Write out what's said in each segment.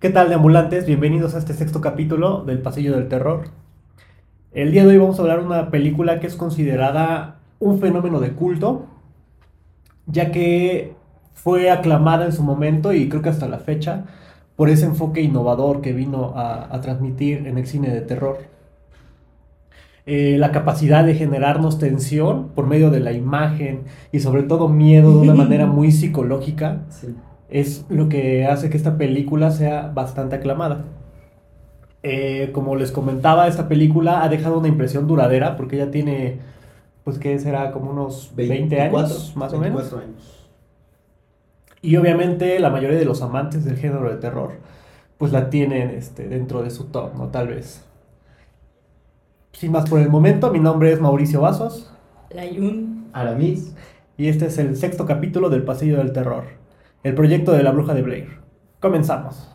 ¿Qué tal, de ambulantes? Bienvenidos a este sexto capítulo del Pasillo del Terror. El día de hoy vamos a hablar de una película que es considerada un fenómeno de culto, ya que fue aclamada en su momento y creo que hasta la fecha por ese enfoque innovador que vino a, transmitir en el cine de terror. Eh, la capacidad de generarnos tensión por medio de la imagen y sobre todo miedo de una manera muy psicológica es lo que hace que esta película sea bastante aclamada. Eh, como les comentaba, esta película ha dejado una impresión duradera porque ya tiene, pues que será como unos 20 años, más o menos. Años. Y obviamente la mayoría de los amantes del género de terror, pues la tienen este, dentro de su top, ¿no? Tal vez. Sin más por el momento, mi nombre es Mauricio Vasos. Layun. Aramis. Y este es el sexto capítulo del Pasillo del Terror, el proyecto de la Bruja de Blair. Comenzamos.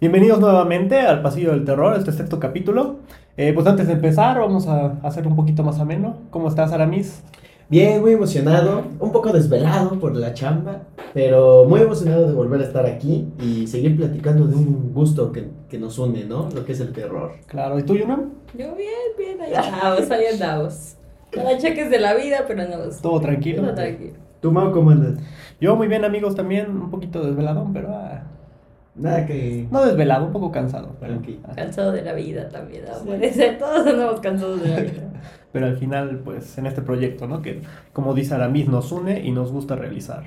Bienvenidos nuevamente al Pasillo del Terror, este sexto capítulo. Eh, pues antes de empezar, vamos a hacer un poquito más ameno. ¿Cómo estás, Aramis? Bien, muy emocionado, un poco desvelado por la chamba, pero muy emocionado de volver a estar aquí y seguir platicando de un gusto que, que nos une, ¿no? Lo que es el terror. Claro, ¿y tú, Yuna? Yo bien, bien, ahí andamos, ahí andamos. Con cheques de la vida, pero no. Todo tranquilo. Todo tranquilo. ¿Tú, Mau, cómo andas? Yo muy bien, amigos, también un poquito desveladón, pero... Ah, Nada que. No desvelado, un poco cansado. Pero... Cansado de la vida también, puede ser, todos andamos cansados de la vida. pero al final, pues, en este proyecto, ¿no? Que, como dice Aramis, nos une y nos gusta realizar.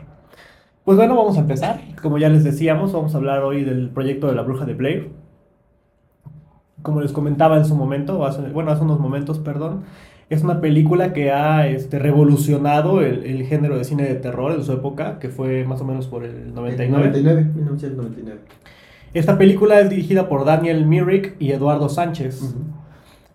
Pues bueno, vamos a empezar. Como ya les decíamos, vamos a hablar hoy del proyecto de la bruja de Blair. Como les comentaba en su momento, bueno, hace unos momentos, perdón, es una película que ha este, revolucionado el, el, género de cine de terror en su época, que fue más o menos por el 99. 99, 1999. Esta película es dirigida por Daniel Myrick y Eduardo Sánchez.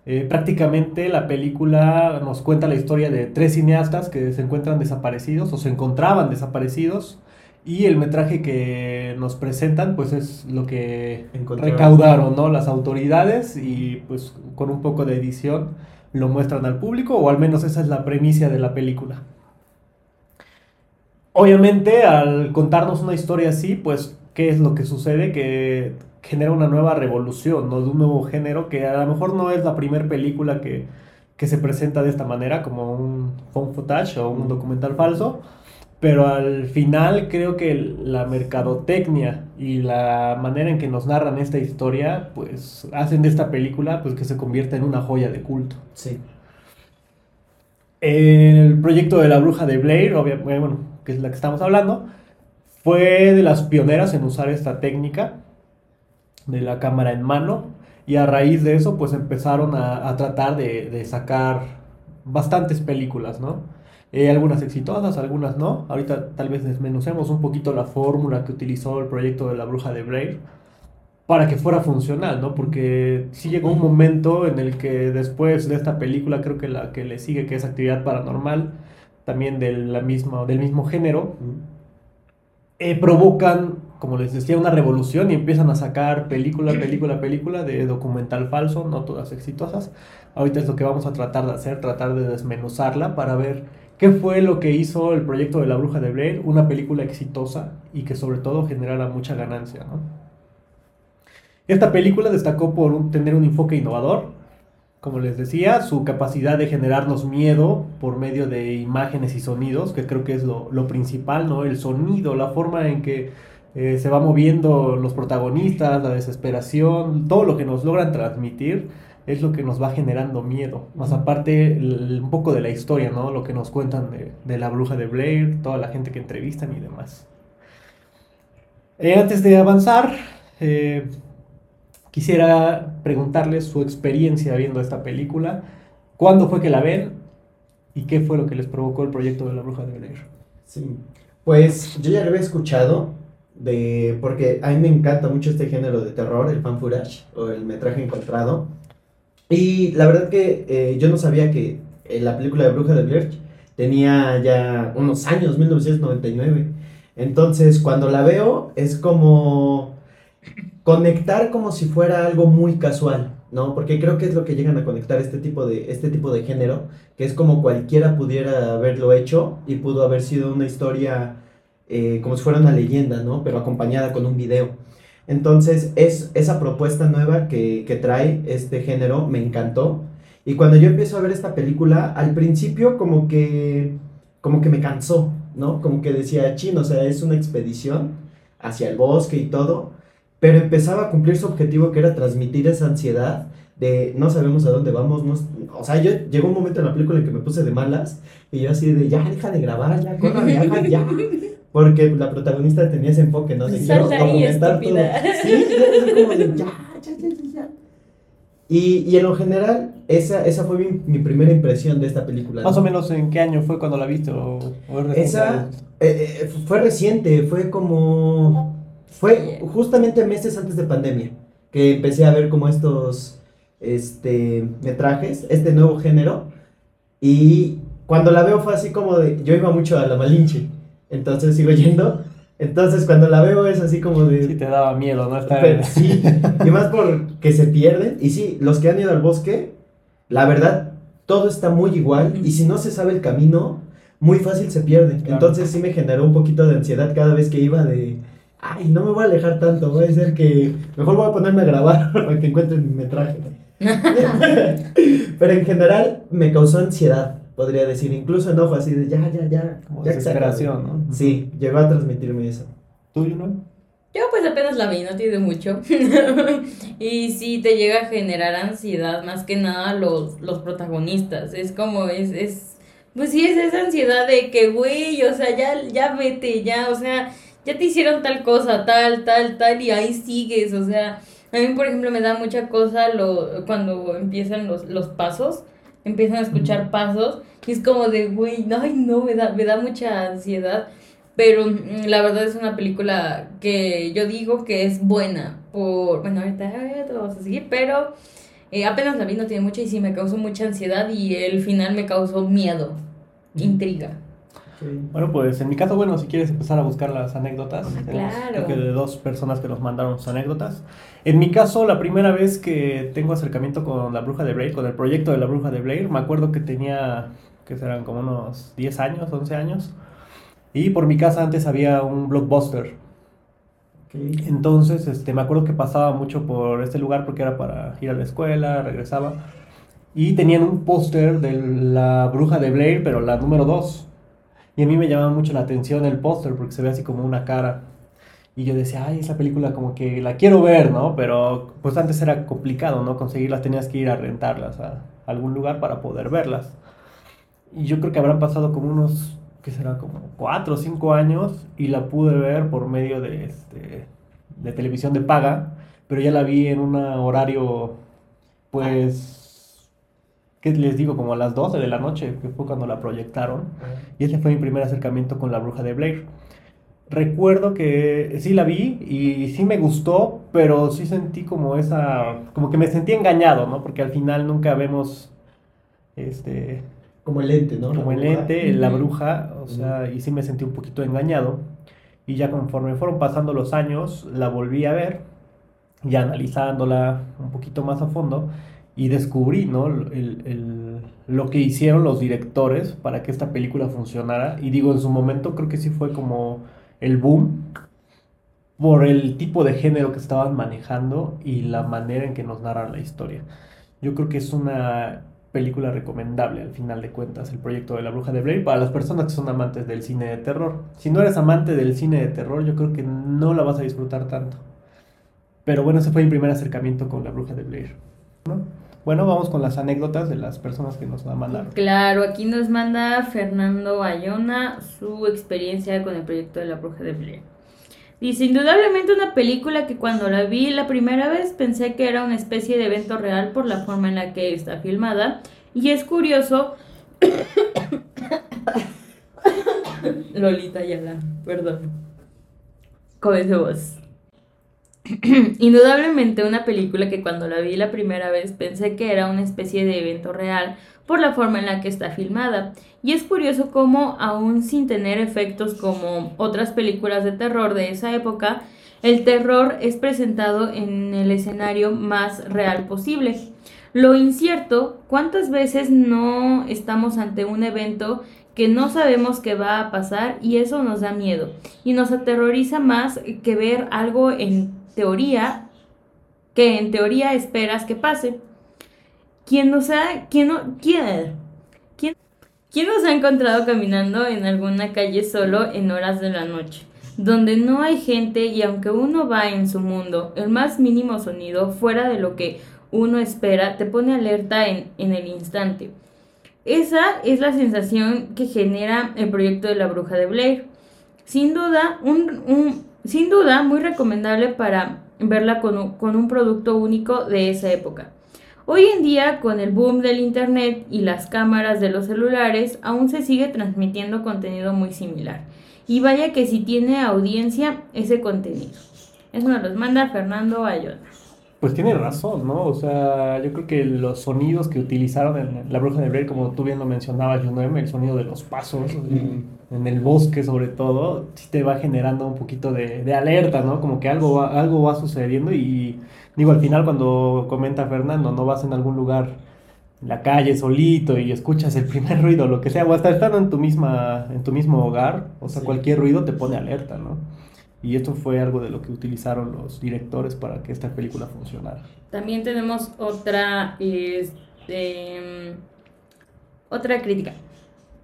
Eh, prácticamente la película nos cuenta la historia de tres cineastas que se encuentran desaparecidos o se encontraban desaparecidos y el metraje que nos presentan pues es lo que recaudaron ¿no? las autoridades y pues con un poco de edición lo muestran al público, o al menos esa es la premisa de la película. Obviamente, al contarnos una historia así, pues, ¿qué es lo que sucede? Que genera una nueva revolución, ¿no? De un nuevo género que a lo mejor no es la primera película que, que se presenta de esta manera, como un phone footage o un documental falso, pero al final creo que la mercadotecnia y la manera en que nos narran esta historia, pues hacen de esta película pues que se convierta en una joya de culto. Sí. El proyecto de la bruja de Blair, bueno, que es la que estamos hablando, fue de las pioneras en usar esta técnica de la cámara en mano y a raíz de eso pues empezaron a, tratar de, de sacar bastantes películas, ¿no? Eh, algunas exitosas, algunas no. Ahorita tal vez desmenucemos un poquito la fórmula que utilizó el proyecto de la bruja de Blair para que fuera funcional, ¿no? Porque sí llegó un momento en el que después de esta película, creo que la que le sigue, que es Actividad Paranormal, también de la misma, del mismo género, eh, provocan, como les decía, una revolución y empiezan a sacar película, película, película de documental falso, no todas exitosas. Ahorita es lo que vamos a tratar de hacer, tratar de desmenuzarla para ver ¿Qué fue lo que hizo el proyecto de La Bruja de Blair? Una película exitosa y que sobre todo generara mucha ganancia. ¿no? Esta película destacó por tener un enfoque innovador, como les decía, su capacidad de generarnos miedo por medio de imágenes y sonidos, que creo que es lo, principal, ¿no? El sonido, la forma en que eh, se va moviendo los protagonistas, la desesperación, todo lo que nos logran transmitir es lo que nos va generando miedo. Más aparte, un poco de la historia, ¿no? Lo que nos cuentan de, la bruja de Blair, toda la gente que entrevistan y demás. Eh, antes de avanzar, eh, quisiera preguntarles su experiencia viendo esta película. ¿Cuándo fue que la ven? ¿Y qué fue lo que les provocó el proyecto de la bruja de Blair? Sí, pues yo ya lo había escuchado, de, porque a mí me encanta mucho este género de terror, el fan footage o el metraje encontrado. Y la verdad que eh, yo no sabía que en la película de Bruja de Blair tenía ya unos años, 1999. Entonces, cuando la veo, es como conectar como si fuera algo muy casual, ¿no? Porque creo que es lo que llegan a conectar este tipo de, este tipo de género, que es como cualquiera pudiera haberlo hecho y pudo haber sido una historia eh, como si fuera una leyenda, ¿no? Pero acompañada con un video. Entonces, es esa propuesta nueva que, que trae este género me encantó. Y cuando yo empiezo a ver esta película, al principio como que, como que me cansó, ¿no? Como que decía, chino, o sea, es una expedición hacia el bosque y todo, pero empezaba a cumplir su objetivo que era transmitir esa ansiedad de no sabemos a dónde vamos, no, o sea, yo llegó un momento en la película en que me puse de malas y yo así de ya deja de grabar, ya, corre, ya, ya, porque la protagonista tenía ese enfoque, ¿no? De quiero de ahí, documentar todo. Sí, es como de ya, ya, ya, ya. Y, y en lo general, esa, esa fue mi, mi primera impresión de esta película. ¿no? Más o menos en qué año fue cuando la viste o, o es reciente? Esa eh, eh, fue reciente, fue como... Fue justamente meses antes de pandemia que empecé a ver como estos este, metrajes, este nuevo género. Y cuando la veo fue así como de... Yo iba mucho a la Malinche, entonces sigo yendo. Entonces cuando la veo es así como de... Sí te daba miedo, ¿no? Está- Pero sí, y más porque se pierden. Y sí, los que han ido al bosque, la verdad, todo está muy igual. Y si no se sabe el camino, muy fácil se pierde. Claro. Entonces sí me generó un poquito de ansiedad cada vez que iba de, ay, no me voy a alejar tanto, voy a ser que mejor voy a ponerme a grabar para que encuentren mi metraje. Pero en general me causó ansiedad, podría decir. Incluso enojo así de, ya, ya, ya. Como ya que se acabe". desesperación, ¿no? Sí, llegó a transmitirme eso. ¿Tú, no? Yo pues apenas la vi, no tiene mucho. y sí te llega a generar ansiedad, más que nada los, los protagonistas. Es como, es, es, pues sí, es esa ansiedad de que, güey, o sea, ya, ya vete, ya, o sea, ya te hicieron tal cosa, tal, tal, tal, y ahí sigues, o sea, a mí, por ejemplo, me da mucha cosa lo, cuando empiezan los, los pasos, empiezan a escuchar pasos, y es como de, güey, no, ay, no, me da, me da mucha ansiedad. Pero mm, la verdad es una película que yo digo que es buena. Por, bueno, ahorita, ahorita vamos a seguir, pero eh, apenas la vi, no tiene mucho y sí me causó mucha ansiedad y el final me causó miedo, intriga. Bueno, pues en mi caso, bueno, si quieres empezar a buscar las anécdotas, Ah, claro. creo que de dos personas que nos mandaron sus anécdotas. En mi caso, la primera vez que tengo acercamiento con la Bruja de Blair, con el proyecto de la Bruja de Blair, me acuerdo que tenía, que serán como unos 10 años, 11 años, y por mi casa antes había un blockbuster. Entonces, este, me acuerdo que pasaba mucho por este lugar porque era para ir a la escuela, regresaba. Y tenían un póster de la bruja de Blair, pero la número 2. Y a mí me llamaba mucho la atención el póster porque se ve así como una cara. Y yo decía, ay, esa película como que la quiero ver, ¿no? Pero pues antes era complicado, ¿no? Conseguirlas, tenías que ir a rentarlas a algún lugar para poder verlas. Y yo creo que habrán pasado como unos, ¿qué será? Como 4 o 5 años y la pude ver por medio de, este, de televisión de paga, pero ya la vi en un horario, pues, ¿qué les digo? Como a las 12 de la noche, que fue cuando la proyectaron. Y ese fue mi primer acercamiento con la bruja de Blair. Recuerdo que sí la vi y sí me gustó, pero sí sentí como esa, como que me sentí engañado, ¿no? Porque al final nunca vemos, este, Como el ente, ¿no? como el ente, la bruja, o sea, y sí me sentí un poquito engañado. Y ya conforme fueron pasando los años, la volví a ver, ya analizándola un poquito más a fondo, y descubrí, ¿no? El, el- lo que hicieron los directores para que esta película funcionara. Y digo, en su momento creo que sí fue como el boom por el tipo de género que estaban manejando y la manera en que nos narran la historia. Yo creo que es una película recomendable al final de cuentas, el proyecto de la bruja de Blair, para las personas que son amantes del cine de terror. Si no eres amante del cine de terror, yo creo que no la vas a disfrutar tanto. Pero bueno, ese fue mi primer acercamiento con la bruja de Blair. ¿no? Bueno, vamos con las anécdotas de las personas que nos mandaron. Claro, aquí nos manda Fernando Ayona su experiencia con el proyecto de la bruja de Blair. Dice, indudablemente una película que cuando la vi la primera vez pensé que era una especie de evento real por la forma en la que está filmada. Y es curioso... Lolita Yala, perdón. Voz. Indudablemente una película que cuando la vi la primera vez pensé que era una especie de evento real por la forma en la que está filmada. Y es curioso cómo, aún sin tener efectos como otras películas de terror de esa época, el terror es presentado en el escenario más real posible. Lo incierto, ¿cuántas veces no estamos ante un evento que no sabemos qué va a pasar y eso nos da miedo y nos aterroriza más que ver algo en teoría que en teoría esperas que pase? ¿Quién nos ha, quién, no, quién, quién, quién nos ha encontrado caminando en alguna calle solo en horas de la noche? donde no hay gente y aunque uno va en su mundo, el más mínimo sonido fuera de lo que uno espera te pone alerta en, en el instante. Esa es la sensación que genera el proyecto de la bruja de Blair. Sin duda, un, sin duda muy recomendable para verla con un, con un producto único de esa época. Hoy en día, con el boom del Internet y las cámaras de los celulares, aún se sigue transmitiendo contenido muy similar. Y vaya que si tiene audiencia ese contenido. Eso nos los manda Fernando Ayona. Pues tiene razón, ¿no? O sea, yo creo que los sonidos que utilizaron en La Bruja de Blair, como tú bien lo mencionabas, Junoem, el sonido de los pasos en, el bosque sobre todo, sí te va generando un poquito de, de alerta, ¿no? Como que algo va, algo va sucediendo y digo, al final cuando comenta Fernando, no vas en algún lugar en la calle solito y escuchas el primer ruido, lo que sea, o hasta estando en tu misma, en tu mismo hogar, o sea, cualquier ruido te pone alerta, ¿no? Y esto fue algo de lo que utilizaron los directores para que esta película funcionara. También tenemos otra, este, otra crítica.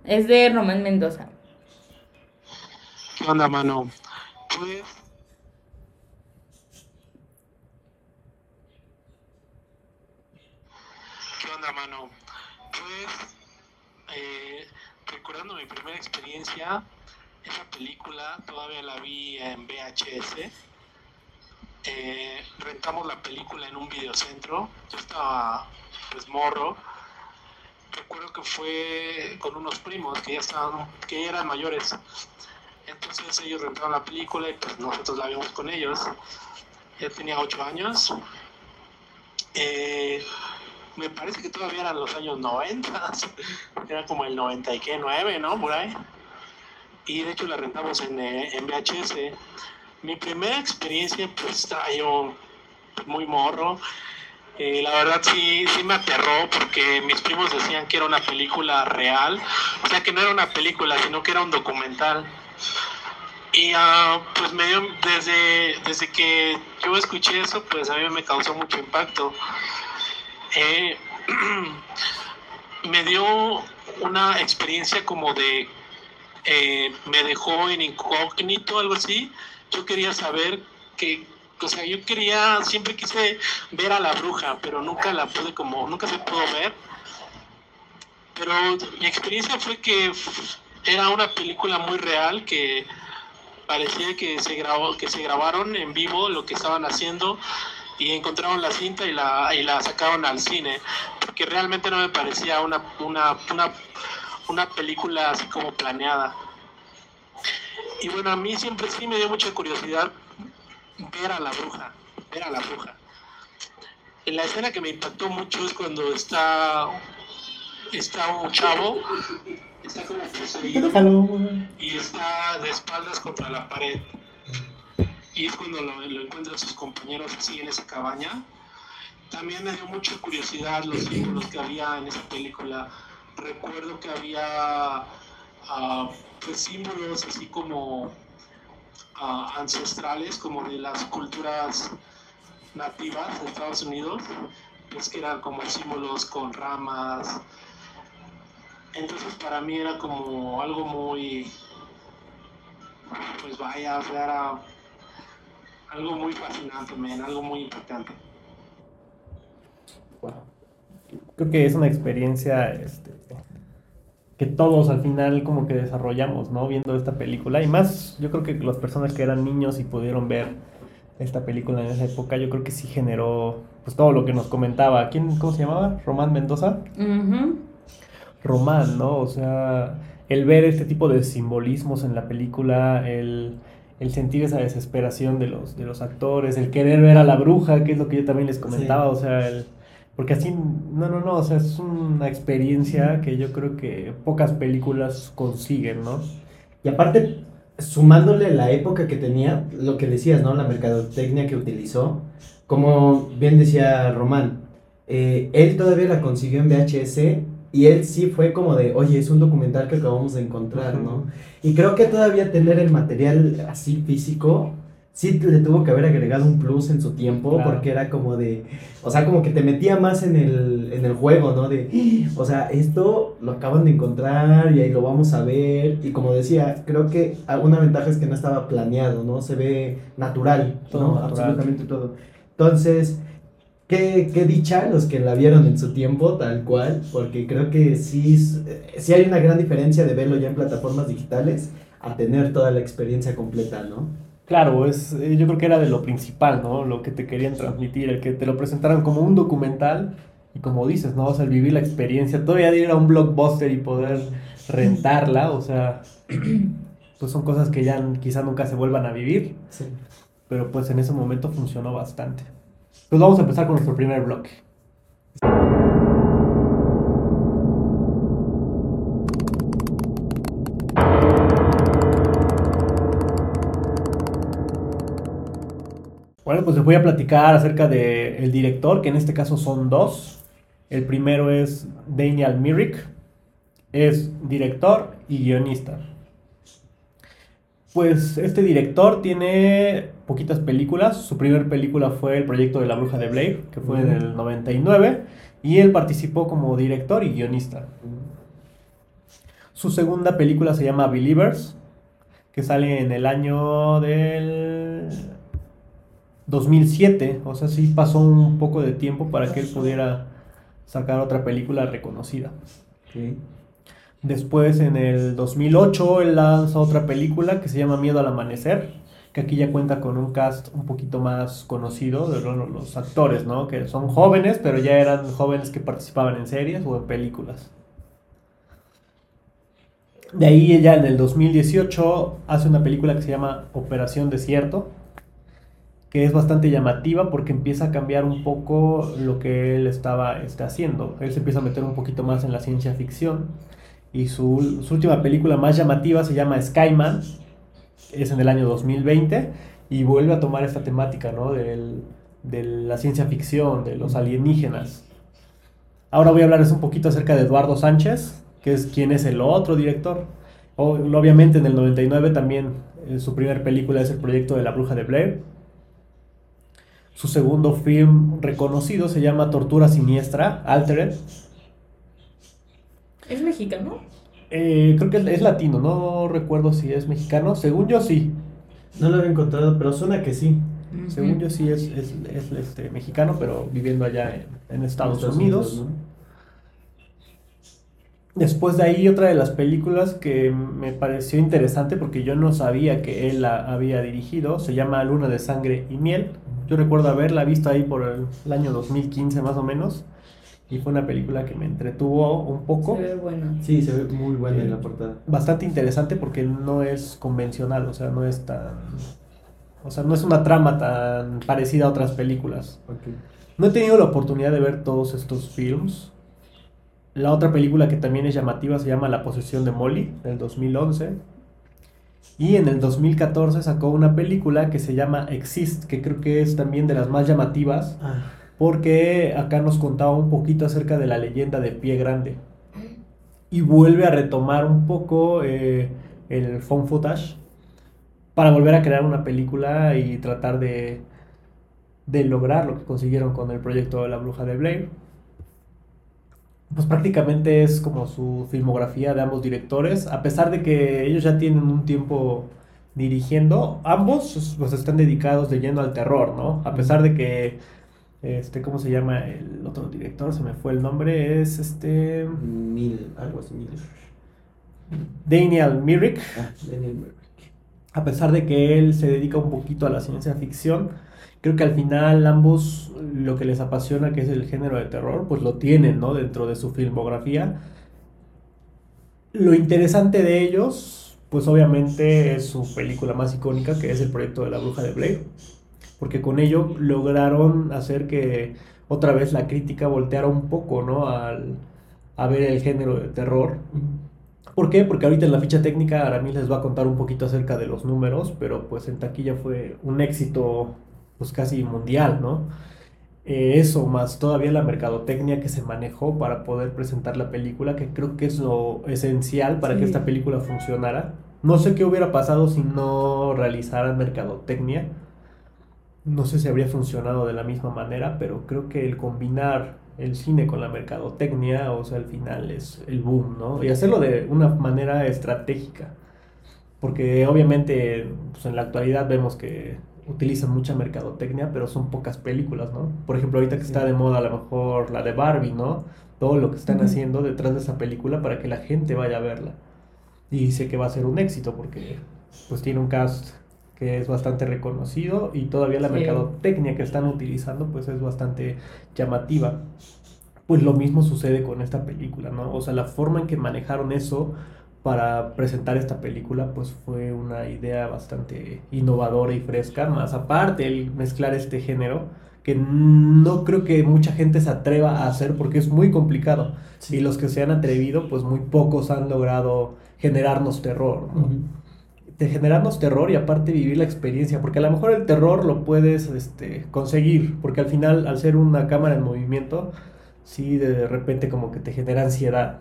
Es de Román Mendoza. ¿Qué onda, mano? Pues ¿Qué onda, mano? Pues, eh, recordando mi primera experiencia, esa película todavía la vi en VHS. Eh, rentamos la película en un videocentro. Yo estaba, pues, morro. Recuerdo que fue con unos primos que ya estaban, que ya eran mayores. Entonces ellos rentaron la película y pues nosotros la vimos con ellos. Ya tenía ocho años. Eh, me parece que todavía eran los años 90, era como el 99, ¿no? Por ahí. Y de hecho la rentamos en, eh, VHS. Mi primera experiencia, pues estaba yo muy morro. Eh, la verdad sí, sí me aterró porque mis primos decían que era una película real, o sea que no era una película, sino que era un documental. Y uh, pues me dio, desde, desde que yo escuché eso, pues a mí me causó mucho impacto. Eh, me dio una experiencia como de, eh, me dejó en incógnito, algo así. Yo quería saber que, o sea, yo quería, siempre quise ver a la bruja, pero nunca la pude como, nunca se pudo ver. Pero mi experiencia fue que era una película muy real que parecía que se grabó, que se grabaron en vivo lo que estaban haciendo y encontraron la cinta y la, y la sacaron al cine, porque realmente no me parecía una, una, una, una película así como planeada. Y bueno, a mí siempre sí me dio mucha curiosidad ver a la bruja, ver a la bruja. En la escena que me impactó mucho es cuando está, está un chavo, está como poseído y está de espaldas contra la pared y es cuando lo, lo encuentran sus compañeros así en esa cabaña. También me dio mucha curiosidad los símbolos que había en esa película. Recuerdo que había uh, pues, símbolos así como uh, ancestrales, como de las culturas nativas de Estados Unidos, pues que eran como símbolos con ramas. Entonces para mí era como algo muy, pues vaya, era algo muy fascinante, man, algo muy importante. Creo que es una experiencia este, que todos al final como que desarrollamos, ¿no? Viendo esta película. Y más, yo creo que las personas que eran niños y pudieron ver esta película en esa época, yo creo que sí generó pues todo lo que nos comentaba. ¿Quién, cómo se llamaba? Román Mendoza. Román, ¿no? O sea, el ver este tipo de simbolismos en la película, el el sentir esa desesperación de los, de los actores, el querer ver a la bruja, que es lo que yo también les comentaba, o sea, el, Porque así, no, no, no, o sea, es una experiencia que yo creo que pocas películas consiguen, ¿no? Y aparte, sumándole la época que tenía, lo que decías, ¿no? La mercadotecnia que utilizó, como bien decía Román, eh, él todavía la consiguió en VHS y él sí fue como de, oye, es un documental que acabamos de encontrar, ¿no? Y creo que todavía tener el material así físico, sí le tuvo que haber agregado un plus en su tiempo, Claro. porque era como de, o sea, como que te metía más en el, en el juego, ¿no? De, o sea, esto lo acaban de encontrar y ahí lo vamos a ver. Y como decía, creo que una ventaja es que no estaba planeado, ¿no? Se ve natural, Todo ¿no? natural. Absolutamente todo. Entonces, Qué, qué dicha los que la vieron en su tiempo, tal cual, porque creo que sí, sí hay una gran diferencia de verlo ya en plataformas digitales a tener toda la experiencia completa, ¿no? Claro, es, eh, yo creo que era de lo principal, ¿no? Lo que te querían transmitir, el que te lo presentaran como un documental y como dices, ¿no? O sea, el vivir la experiencia, todavía de ir a un blockbuster y poder rentarla, o sea, pues son cosas que ya quizá nunca se vuelvan a vivir, Sí. pero pues en ese momento funcionó bastante. Pues vamos a empezar con nuestro primer bloque. Bueno, pues les voy a platicar acerca del director, que en este caso son dos. El primero es Daniel Myrick, es director y guionista. Pues este director tiene poquitas películas. Su primera película fue El proyecto de la bruja de Blair, que fue en el 99, y él participó como director y guionista. Su segunda película se llama Believers, que sale en el año del 2007, o sea, sí pasó un poco de tiempo para que él pudiera sacar otra película reconocida. Después, en el 2008, él lanza otra película que se llama Miedo al Amanecer, que aquí ya cuenta con un cast un poquito más conocido de bueno, los actores, ¿no? Que son jóvenes, pero ya eran jóvenes que participaban en series o en películas. De ahí ella en el 2018 hace una película que se llama Operación Desierto, que es bastante llamativa porque empieza a cambiar un poco lo que él estaba este, haciendo. Él se empieza a meter un poquito más en la ciencia ficción y su, su última película más llamativa se llama Skyman, es en el año 2020 y vuelve a tomar esta temática ¿no? De la ciencia ficción, de los alienígenas. Ahora voy a hablarles un poquito acerca de Eduardo Sánchez, que es quien es el otro director. Obviamente en el 99 también eh, su primera película es El proyecto de la bruja de Blair. Su segundo film reconocido se llama Tortura Siniestra, Altered. ¿Es mexicano? Eh, creo que es, es latino, no recuerdo si es mexicano. Según yo sí. No lo había encontrado, pero suena que sí. Según yo sí es, es- es, este, mexicano, pero viviendo allá en, en Estados, Estados Unidos. ¿no? Después de ahí otra de las películas que me pareció interesante porque yo no sabía que él la había dirigido, se llama Luna de Sangre y Miel. Yo recuerdo haberla visto ahí por el, el año 2015 más o menos y fue una película que me entretuvo un poco. Se ve bueno. Sí, se ve muy buena en la portada. Bastante interesante porque no es convencional, o sea, no es tan... O sea, no es una trama tan parecida a otras películas. No he tenido la oportunidad de ver todos estos films. La otra película que también es llamativa se llama La posesión de Molly, del 2011. Y en el 2014 sacó una película que se llama Exist, que creo que es también de las más llamativas, Ah, porque acá nos contaba un poquito acerca de la leyenda de Pie Grande. Y vuelve a retomar un poco eh, el phone footage para volver a crear una película y tratar de, de lograr lo que consiguieron con el proyecto de la bruja de Blair. Pues prácticamente es como su filmografía de ambos directores, a pesar de que ellos ya tienen un tiempo dirigiendo, ambos pues están dedicados de lleno al terror, ¿no? A pesar de que, este, ¿cómo se llama el otro director? Se me fue el nombre, es este... mil, algo así, mil. Daniel Myrick, Ah, Daniel Merrick. a pesar de que él se dedica un poquito a la ciencia ficción, creo que al final ambos lo que les apasiona, que es el género de terror, pues lo tienen, ¿no? Dentro de su filmografía. Lo interesante de ellos, pues obviamente es su película más icónica, que es el proyecto de la bruja de Blair, porque con ello lograron hacer que otra vez la crítica volteara un poco, ¿no? Al, a ver el género de terror. ¿Por qué? Porque ahorita en la ficha técnica Aramis les va a contar un poquito acerca de los números, pero pues en taquilla fue un éxito pues casi mundial, ¿no? Eh, eso, más todavía la mercadotecnia que se manejó para poder presentar la película, que creo que es lo esencial para que esta película funcionara. No sé qué hubiera pasado si no realizaran mercadotecnia. No sé si habría funcionado de la misma manera, pero creo que el combinar el cine con la mercadotecnia, o sea, al final es el boom, ¿no? Y hacerlo de una manera estratégica. Porque obviamente pues, en la actualidad vemos que utilizan mucha mercadotecnia, pero son pocas películas, ¿no? Por ejemplo, ahorita que está de moda a lo mejor la de Barbie, ¿no? Todo lo que están haciendo detrás de esa película para que la gente vaya a verla. Y sé que va a ser un éxito porque pues tiene un cast que es bastante reconocido y todavía la Sí. mercadotecnia que están utilizando pues es bastante llamativa. Pues lo mismo sucede con esta película, ¿no? O sea, la forma en que manejaron eso para presentar esta película pues fue una idea bastante innovadora y fresca, más aparte el mezclar este género que no creo que mucha gente se atreva a hacer porque es muy complicado. Y los que se han atrevido, pues muy pocos han logrado generarnos terror, ¿no? De generarnos terror y aparte vivir la experiencia, porque a lo mejor el terror lo puedes este, conseguir, porque al final al ser una cámara en movimiento, sí de repente como que te genera ansiedad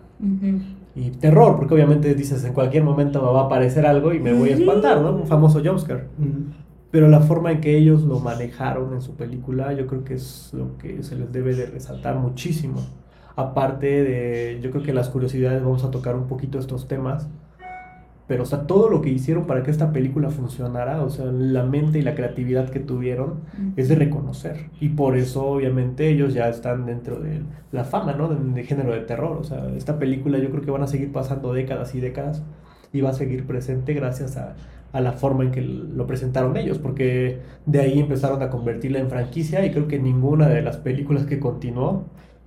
y terror, porque obviamente dices en cualquier momento va a aparecer algo y me voy a espantar, ¿no? Un famoso jumpscare. Ujú. Pero la forma en que ellos lo manejaron en su película, yo creo que es lo que se les debe de resaltar muchísimo. Aparte de, yo creo que las curiosidades vamos a tocar un poquito estos temas. Pero, o sea, todo lo que hicieron para que esta película funcionara, o sea, la mente y la creatividad que tuvieron, es de reconocer. Y por eso, obviamente, ellos ya están dentro de la fama, ¿no? De, de género de terror. O sea, esta película yo creo que van a seguir pasando décadas y décadas y va a seguir presente gracias a, a la forma en que lo presentaron ellos, porque de ahí empezaron a convertirla en franquicia y creo que ninguna de las películas que continuó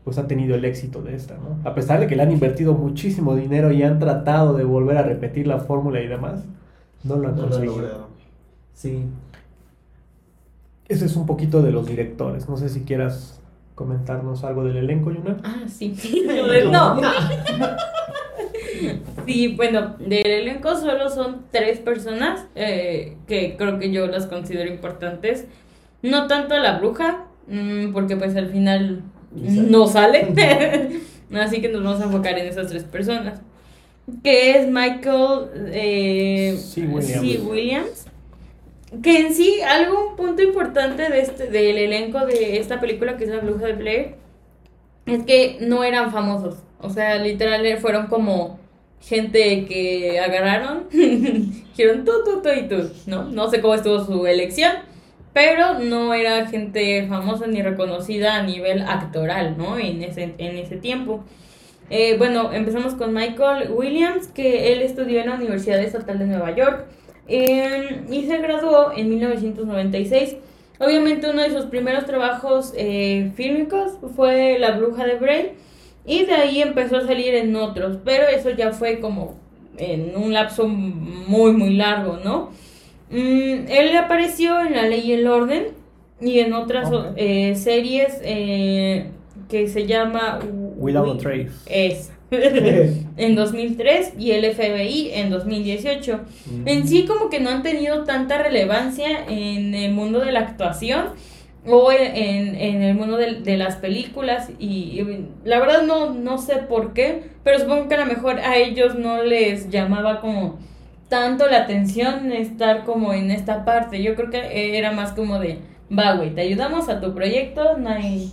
pues ha tenido el éxito de esta, ¿no? A pesar de que le han invertido muchísimo dinero y han tratado de volver a repetir la fórmula y demás, no lo han No conseguido. Sí. Ese es un poquito de los directores. No sé si quieras comentarnos algo del elenco, Yuna. Ah, sí. no. Sí, bueno, del elenco solo son tres personas eh, que creo que yo las considero importantes. No tanto la bruja, mm, porque pues al final sale. no sale. Así que nos vamos a enfocar en esas tres personas. Que es Michael eh, Sí, Williams. C. Williams. Que en sí, algo, un punto importante de este, del elenco de esta película, que es La Bruja de Blair, es que no eran famosos. O sea, literal eh, fueron como gente que agarraron, dijeron tú, tú, tú y tú, ¿no? No sé cómo estuvo su elección, pero no era gente famosa ni reconocida a nivel actoral, ¿no? En ese, en ese tiempo. Eh, bueno, empezamos con Michael Williams, que él estudió en la Universidad Estatal de Nueva York eh, y se graduó en 1996. Obviamente uno de sus primeros trabajos eh, fílmicos fue La Bruja de Bray y de ahí empezó a salir en otros, pero eso ya fue como en un lapso muy muy largo, ¿no? Mm, él apareció en La Ley y el Orden y en otras eh, series eh, que se llama Without a Trace. Esa. en 2003 y el FBI en 2018. En sí como que no han tenido tanta relevancia en el mundo de la actuación o en, en el mundo de, de las películas y, y la verdad no, no sé por qué, pero supongo que a lo mejor a ellos no les llamaba como tanto la atención estar como en esta parte. Yo creo que era más como de, va güey, te ayudamos a tu proyecto, no hay,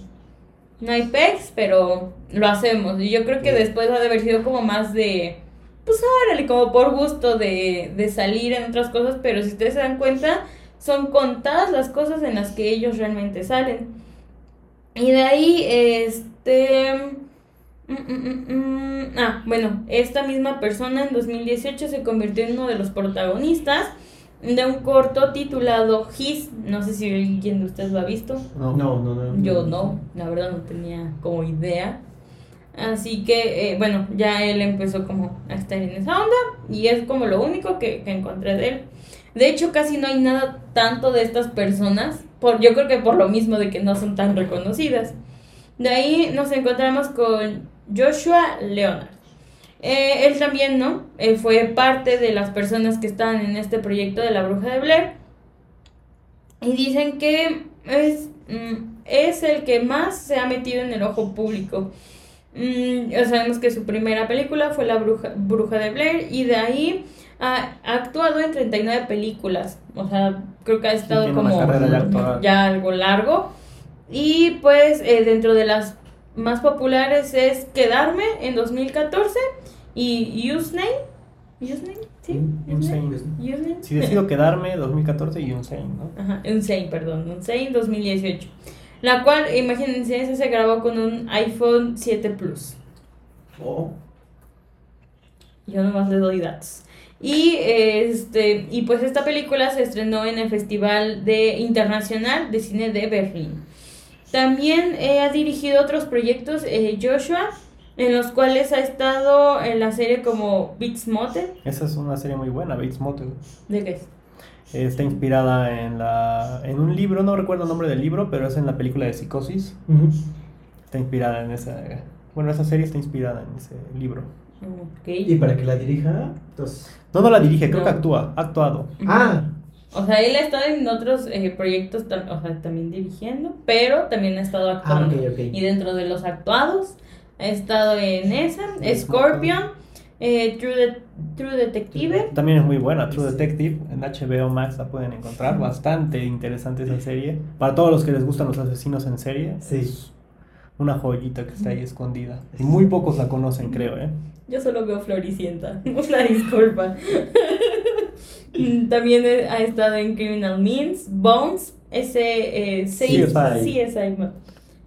no hay pex, pero lo hacemos. Y yo creo que después ha de haber sido como más de, pues órale, como por gusto de, de salir en otras cosas, pero si ustedes se dan cuenta, son contadas las cosas en las que ellos realmente salen. Y de ahí, este... mm, mm, mm, mm, Ah, bueno, esta misma persona en 2018 se convirtió en uno de los protagonistas de un corto titulado His. No sé si alguien de ustedes lo ha visto. No, no, no. Yo no, la verdad no tenía como idea. Así que, eh, bueno, ya él empezó como a estar en esa onda y es como lo único que, que encontré de él. De hecho, casi no hay nada tanto de estas personas, por, yo creo que por lo mismo de que no son tan reconocidas. De ahí nos encontramos con Joshua Leonard. Eh, él también, ¿no? Él fue parte de las personas que estaban en este proyecto de la bruja de Blair. Y dicen que es, mm, es el que más se ha metido en el ojo público. Mm, ya sabemos que su primera película fue La Bruja, Bruja de Blair y de ahí ha, ha actuado en 39 películas. O sea, creo que ha estado como ya algo largo. Y pues eh, dentro de las más populares es Quedarme en 2014 y Use Name. Use Name, ¿sí? Mm, Use Name. Insane. Use Name. Si decido quedarme, 2014 y Insane, ¿no? Ajá, Unsane, perdón, Unsane 2018. La cual, imagínense, esa se grabó con un iPhone 7 Plus. Oh, Yo nomás le doy datos. Y este y pues esta película se estrenó en el Festival de Internacional de Cine de Berlín. También eh, ha dirigido otros proyectos eh, Joshua, en los cuales ha estado en la serie como Beats Motel. Esa es una serie muy buena, Bates Motel. ¿De qué es? Está inspirada en, la, en un libro, no recuerdo el nombre del libro, pero es en la película de Psicosis. Está inspirada en esa... Bueno, esa serie está inspirada en ese libro. Ok. Y para que la dirija, entonces. No, no la dirige, creo No. que actúa, ha actuado. Ah, O sea, él ha estado en otros eh, proyectos, o sea, también dirigiendo, pero también ha estado ah, actuando. ok, ok. Y dentro de los actuados, ha estado en esa, Scorpion, eh, True, De- True Detective. También es muy buena, True Detective. En HBO Max la pueden encontrar. Bastante interesante esa serie. Para todos los que les gustan los asesinos en serie, Sí. es una joyita que está ahí escondida. Muy pocos la conocen, creo, ¿eh? Yo solo veo Floricienta, una disculpa. Mm, También ha estado en Criminal Minds, Bones, ese eh, CSI. CSI.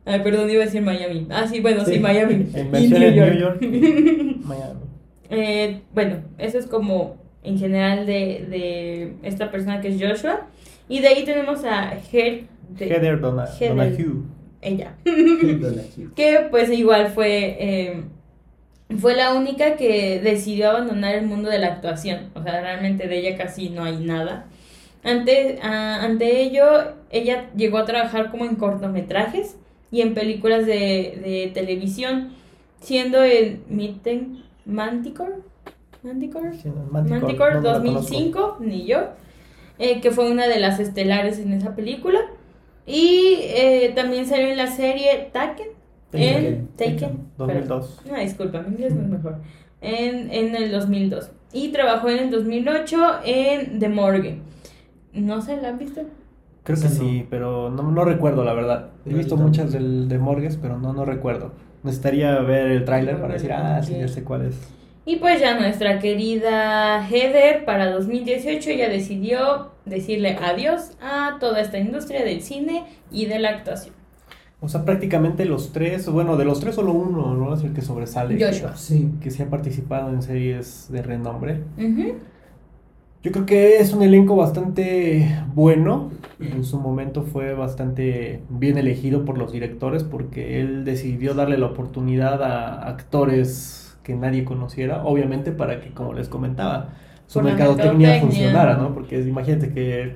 Ay, perdón, iba a decir Miami. Ah, sí, bueno, sí, Sí. Miami. En Y versión en New York. Miami. Miami. bueno, eso es como en general de, de esta persona que es Joshua. Y de ahí tenemos a Her, de- Heather Dona- Heather. Donahue. ella. Donahue. que pues igual fue eh, fue la única que decidió abandonar el mundo de la actuación o sea realmente de ella casi no hay nada ante, ah, ante ello ella llegó a trabajar como en cortometrajes y en películas de, de televisión siendo en Mitten Manticore Manticore Sí, Manticore, Manticore no, no la 2005, ni yo, eh, que fue una de las estelares en esa película. Y eh, también salió en la serie Taken. En Taken. Taken. 2002. Ah, disculpa, mi inglés no es mejor. En, en el 2002. Y trabajó en el 2008 en The Morgue. No sé, ¿la han visto? Creo que sí, pero no, no recuerdo la verdad. He visto muchas del, de Morgues, pero no, no recuerdo. Necesitaría ver el tráiler para decir, ah, sí, ya sé cuál es. Y pues ya nuestra querida Heather para 2018 ya decidió decirle adiós a toda esta industria del cine y de la actuación. O sea, prácticamente los tres, bueno, de los tres solo uno, ¿no? Es el que sobresale. Joshua. Sí. Que sí ha participado en series de renombre. Yo creo que es un elenco bastante bueno. En su momento fue bastante bien elegido por los directores porque él decidió darle la oportunidad a actores que nadie conociera, obviamente para que, como les comentaba, su mercadotecnia mercadotecnia. funcionara, ¿no? Porque imagínate que,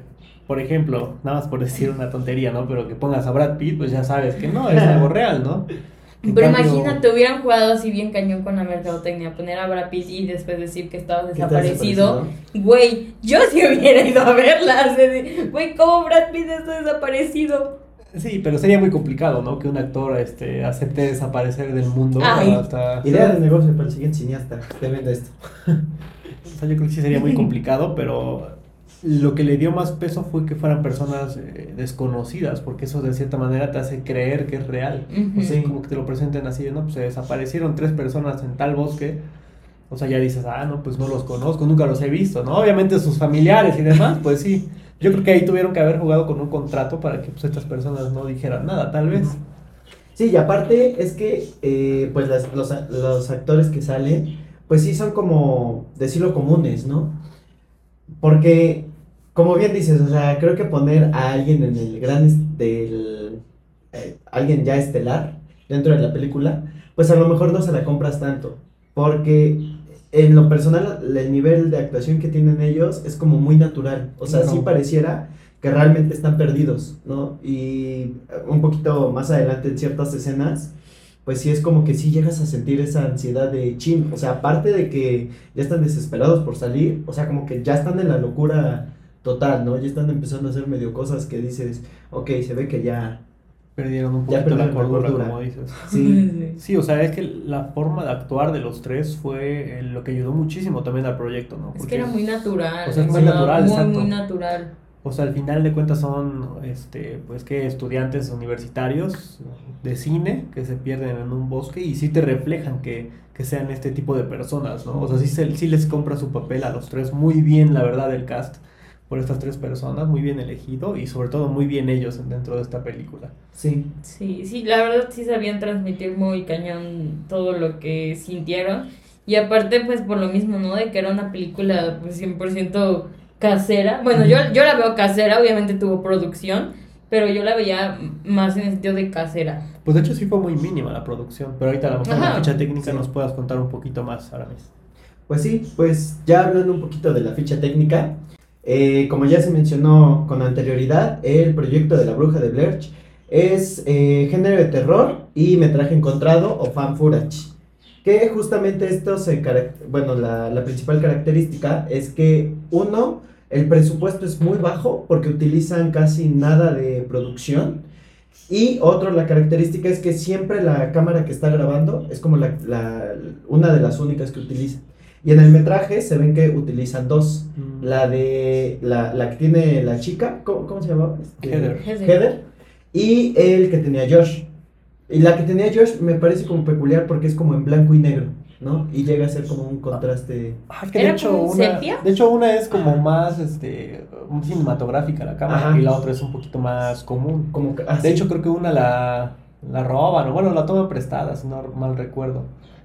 por ejemplo, nada más por decir una tontería, ¿no? Pero que pongas a Brad Pitt, pues ya sabes que no, es algo real, ¿no? En Pero cambio- imagínate, hubieran jugado así bien cañón con la mercadotecnia, poner a Brad Pitt y después decir que estaba ¿Qué tal desaparecido. Güey, yo sí hubiera ido a verla. Güey, ¿cómo Brad Pitt está desaparecido? Sí, pero sería muy complicado, ¿no? Que un actor este, acepte desaparecer del mundo Ay. hasta... Idea de negocio para el siguiente cineasta. Te vende esto. O sea, yo creo que sí sería muy complicado, pero lo que le dio más peso fue que fueran personas eh, desconocidas, porque eso de cierta manera te hace creer que es real. O sea, como que te lo presenten así, no, pues se desaparecieron tres personas en tal bosque. O sea, ya dices, ah, no, pues no los conozco, nunca los he visto, ¿no? Obviamente sus familiares y demás, pues sí. Yo creo que ahí tuvieron que haber jugado con un contrato para que pues, estas personas no dijeran nada, tal vez. Sí, y aparte es que eh, pues las- los, los actores que salen, pues sí son como, decirlo, comunes, ¿no? Porque, como bien dices, o sea, creo que poner a alguien en el gran, del, eh, alguien ya estelar dentro de la película, pues a lo mejor no se la compras tanto, porque en lo personal el nivel de actuación que tienen ellos es como muy natural, o sea, sí pareciera que realmente están perdidos, ¿no? Y un poquito más adelante en ciertas escenas, pues sí es como que sí llegas a sentir esa ansiedad de chin, o sea, aparte de que ya están desesperados por salir, o sea, como que ya están en la locura total, ¿no? Ya están empezando a hacer medio cosas que dices, ok, se ve que ya... Perdieron un poquito la cordura, cordura. como dices. Sí, Sí, o sea, es que la forma de actuar de los tres fue eh, lo que ayudó muchísimo también al proyecto, ¿no? Es que era muy natural. o sea, es muy natural, Muy, exacto. muy natural. O sea, al final de cuentas son, este, pues que estudiantes universitarios de cine que se pierden en un bosque y sí te reflejan que, que sean este tipo de personas, ¿no? O sea, sí, se- sí les compra su papel a los tres muy bien, la verdad, el cast por estas tres personas, muy bien elegido y sobre todo muy bien ellos dentro de esta película. sí. Sí, sí, la verdad sí sabían transmitir muy cañón todo lo que sintieron. Y aparte, pues por lo mismo, ¿no? De que era una película pues 100% casera. Bueno, yo, yo la veo casera, obviamente tuvo producción, pero yo la veía más en el sentido de casera. Pues de hecho sí fue muy mínima la producción, pero ahorita a lo mejor la ficha técnica Sí. nos puedas contar un poquito más, Aramis. Pues sí, pues ya hablando un poquito de la ficha técnica, eh, como ya se mencionó con anterioridad, el proyecto de la bruja de Blair es eh, género de terror y metraje encontrado o fan footage. Que justamente esto se bueno, la, la principal característica es que uno, el presupuesto es muy bajo porque utilizan casi nada de producción. Y otro, la característica es que siempre la cámara que está grabando es como la, la- una de las únicas que utilizan. Y en el metraje se ven que utilizan dos. La de la, la que tiene la chica, ¿cómo, cómo se llamaba? Este, Heather. Heather. Y el que tenía Josh. Y la que tenía Josh me parece como peculiar porque es como en blanco y negro, ¿no? Y llega a ser como un contraste. Ah, es que de ¿Era hecho, una, sepia? de hecho una es como más este cinematográfica la cámara Ajá. y la otra es un poquito más común. Como que- ah, De sí. hecho creo que una la, la roban o bueno la toman prestada si no mal recuerdo,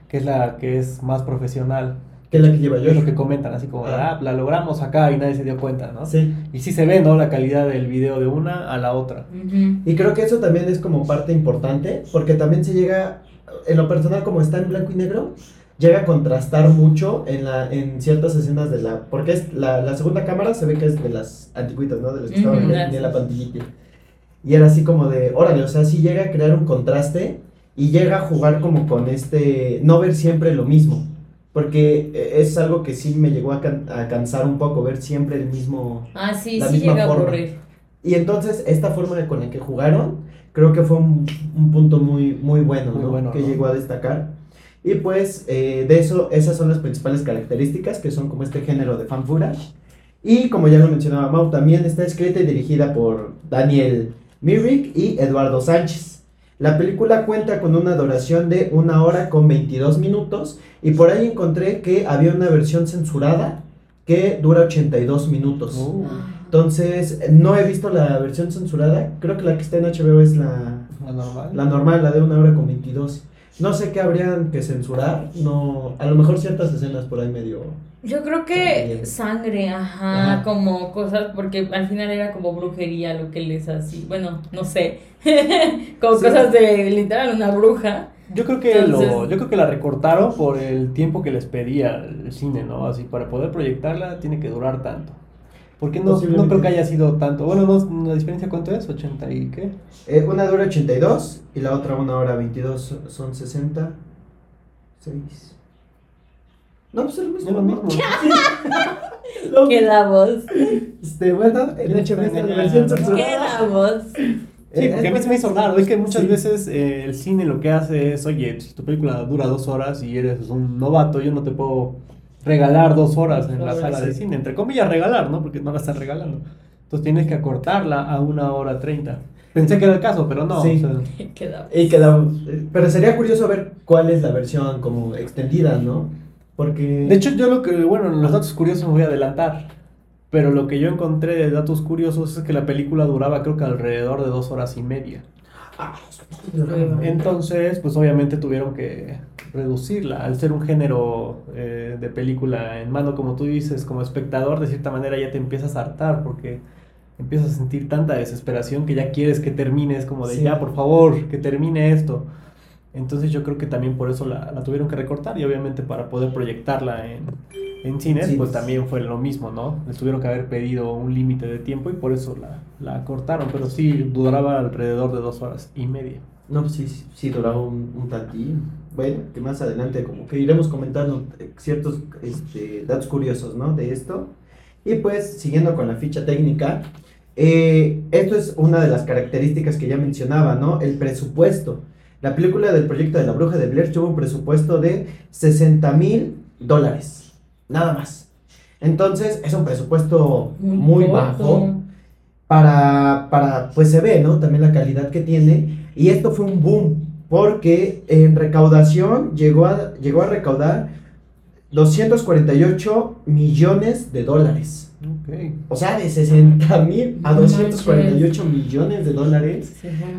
que es la que es más profesional. Que es la que lleva Es lo que comentan así como, Ah. la logramos acá y nadie se dio cuenta, ¿no? Sí. Y sí se ve, ¿no? La calidad del video de una a la otra. Ujú. Y creo que eso también es como parte importante, porque también se llega, en lo personal como está en blanco y negro, llega a contrastar mucho en, la, en ciertas escenas de la... Porque es la, la segunda cámara se ve que es de las antiguitas, ¿no? De las que estaban Ujú, que tenía la pantillita. Y era así como de, órale, o sea, sí llega a crear un contraste y llega a jugar como con este, no ver siempre lo mismo. Porque eh, es algo que sí me llegó a, can- a cansar un poco, ver siempre el mismo... Ah, sí, La sí misma llega a forma. aburrir. Y entonces esta forma de con la que jugaron, creo que fue un, un punto muy, muy bueno, Muy ¿no? bueno, que ¿no? llegó a destacar. Y pues eh, de eso, esas son las principales características, que son como este género de fan footage. Y como ya lo mencionaba Mau, también está escrita y dirigida por Daniel Myrick y Eduardo Sánchez. La película cuenta con una duración de una hora con 22 minutos y por ahí encontré que había una versión censurada que dura 82 minutos. Uh, Entonces, no he visto la versión censurada. Creo que la que está en HBO es la, la normal. la normal, la de una hora con 22. No sé qué habrían que censurar. No, a lo mejor ciertas escenas por ahí medio. Yo creo que sangre, ajá, Ajá. como cosas, porque al final era como brujería lo que les hacía. Bueno, no sé. como Sí. cosas de literal una bruja. Yo creo que Entonces- lo, yo creo que la recortaron por el tiempo que les pedía el cine, ¿no? Así para poder proyectarla tiene que durar tanto. Porque no, no creo que haya sido tanto. Bueno, no, la diferencia cuánto es, 80 y qué. Eh, una dura 82 y la otra una hora 22. Son 60. 6. No, pues es lo mismo. Es Queda voz. Este, bueno, en Ya HBO está la versión censurada. Queda voz. Sí, Eh, porque a mí se me hizo raro. Es que muchas Sí. veces eh, el cine lo que hace es, oye, si tu película dura dos horas y eres un novato, yo no te puedo regalar dos horas en la sala de cine. Entre comillas, regalar, ¿no? Porque no la estás regalando. Entonces tienes que acortarla a una hora treinta. Pensé que era el caso, pero no. Sí. o sea. Y quedamos. eh, Pero sería curioso ver cuál es la versión como extendida, ¿no? Porque. De hecho, yo lo que, bueno, en los datos curiosos me voy a adelantar. Pero lo que yo encontré de datos curiosos es que la película duraba creo que alrededor de dos horas y media. Entonces, pues obviamente tuvieron que reducirla. Al ser un género eh, de película en mano, como tú dices, como espectador, de cierta manera ya te empiezas a hartar porque empiezas a sentir tanta desesperación que ya quieres que termine. Es como de Sí. ya, por favor, que termine esto. Entonces yo creo que también por eso la, la tuvieron que recortar y obviamente para poder proyectarla en, en cines, Sí. pues también fue lo mismo, ¿no? Les tuvieron que haber pedido un límite de tiempo y por eso la, la cortaron, pero sí duraba alrededor de dos horas y media. No, pues sí, sí, duraba un, un tantín. Bueno, que más adelante como que iremos comentando ciertos este, datos curiosos, ¿no? De esto. Y pues, siguiendo con la ficha técnica, eh, esto es una de las características que ya mencionaba, ¿no? El presupuesto. La película del proyecto de la bruja de Blair tuvo un presupuesto de 60 mil dólares, nada más. Entonces, es un presupuesto muy, bajo para, para, pues se ve, ¿no? También la calidad que tiene. Y esto fue un boom, porque en recaudación llegó a, llegó a recaudar 248 millones de dólares. Ok. O sea, de 60 mil a No 248 millones de dólares.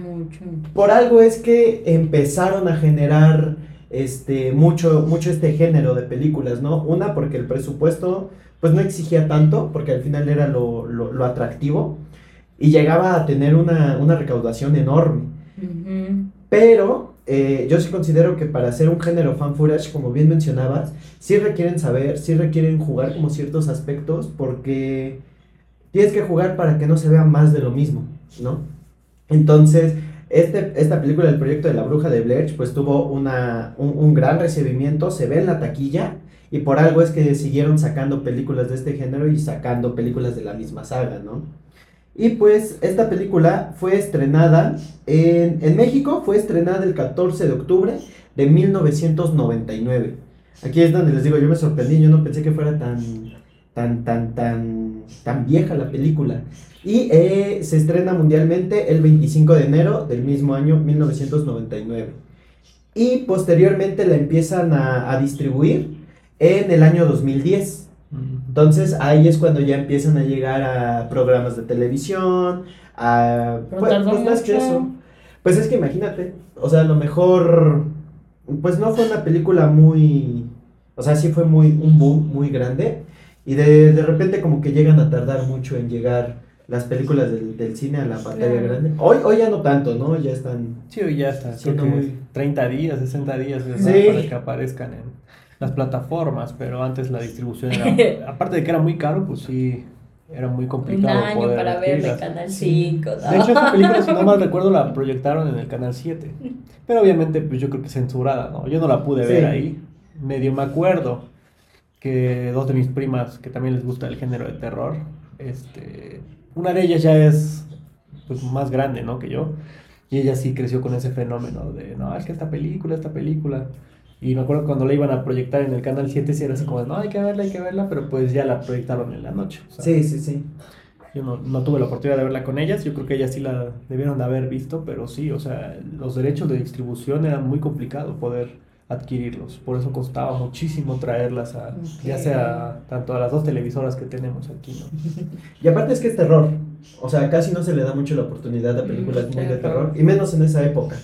Mucho. Por algo es que empezaron a generar este mucho mucho este género de películas, ¿no? Una porque el presupuesto pues no exigía tanto, porque al final era lo, lo- lo atractivo y llegaba a tener una, una recaudación enorme. Pero eh, yo sí considero que para hacer un género fan footage, como bien mencionabas, sí requieren saber, sí requieren jugar como ciertos aspectos, porque tienes que jugar para que no se vea más de lo mismo, ¿no? Entonces, este, esta película, El proyecto de la bruja de Blair, pues tuvo una, un, un gran recibimiento, se ve en la taquilla, y por algo es que siguieron sacando películas de este género y sacando películas de la misma saga, ¿no? Y pues esta película fue estrenada en, en México, fue estrenada el 14 de octubre de 1999. Aquí es donde les digo, yo me sorprendí, yo no pensé que fuera tan, tan, tan, tan, tan vieja la película. Y eh, se estrena mundialmente el 25 de enero del mismo año 1999. Y posteriormente la empiezan a, a distribuir en el año 2010. Entonces ahí es cuando ya empiezan a llegar a programas de televisión, a... Pues, pues, más que eso. Pues es que imagínate, o sea, a lo mejor, pues no fue una película muy, o sea, sí fue muy, un boom muy grande, y de, de repente como que llegan a tardar mucho en llegar las películas del, del cine a la pantalla grande. Hoy, hoy ya no tanto, ¿no? Ya están... Sí, hoy ya está. Creo que muy- 30 días, 60 días. Sí. para que aparezcan en las plataformas, pero antes la distribución era, aparte de que era muy caro, pues sí, era muy Un complicado año poder para verla en. Canal 5. De hecho, esta película, si no mal recuerdo, la proyectaron en el Canal 7. Pero obviamente, pues yo creo que censurada, ¿no? Yo no la pude ver ahí. Medio me acuerdo que dos de mis primas, que también les gusta el género de terror, este, una de ellas ya es pues, más grande, ¿no? Que yo. Y ella sí creció con ese fenómeno de, no, es que esta película, esta película. Y me acuerdo cuando la iban a proyectar en el Canal 7, sí era así como, no, hay que verla, hay que verla, pero pues ya la proyectaron en la noche. o sea, Sí, sí, sí. yo no, no tuve la oportunidad de verla con ellas, yo creo que ellas sí la debieron de haber visto, pero sí, o sea, los derechos de distribución eran muy complicado poder adquirirlos, por eso costaba muchísimo traerlas a, ya sea tanto a las dos televisoras que tenemos aquí, ¿no? Y aparte es que es terror. O sea, casi no se le da mucho la oportunidad a películas Mm, muy de terror. Y menos en esa época.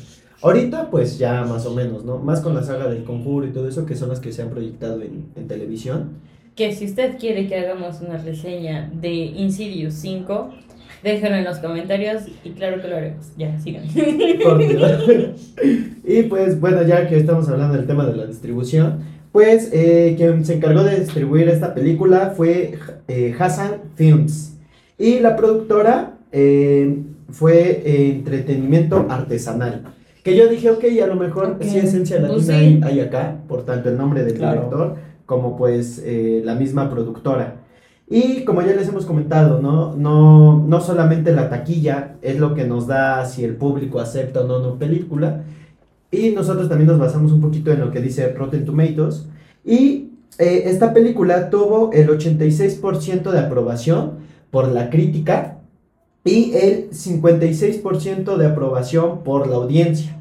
Ahorita, pues ya más o menos, ¿no? Más con la saga del conjuro y todo eso, que son las que se han proyectado en, en televisión. Que si usted quiere que hagamos una reseña de Insidious 5, déjenlo en los comentarios y claro que lo haremos. Ya, sigan. Y pues bueno, ya que estamos hablando del tema de la distribución, pues eh, quien se encargó de distribuir esta película fue eh, Hassan Films. Y la productora eh, fue eh, Entretenimiento Artesanal. Que yo dije, ok, a lo mejor sí esencia latina Pues sí. hay, hay acá, por tanto el nombre del Claro. director como pues eh, la misma productora. Y como ya les hemos comentado, ¿no? No, no solamente la taquilla es lo que nos da si el público acepta o no una película, y nosotros también nos basamos un poquito en lo que dice Rotten Tomatoes. Y eh, esta película tuvo el 86% de aprobación por la crítica y el 56% de aprobación por la audiencia.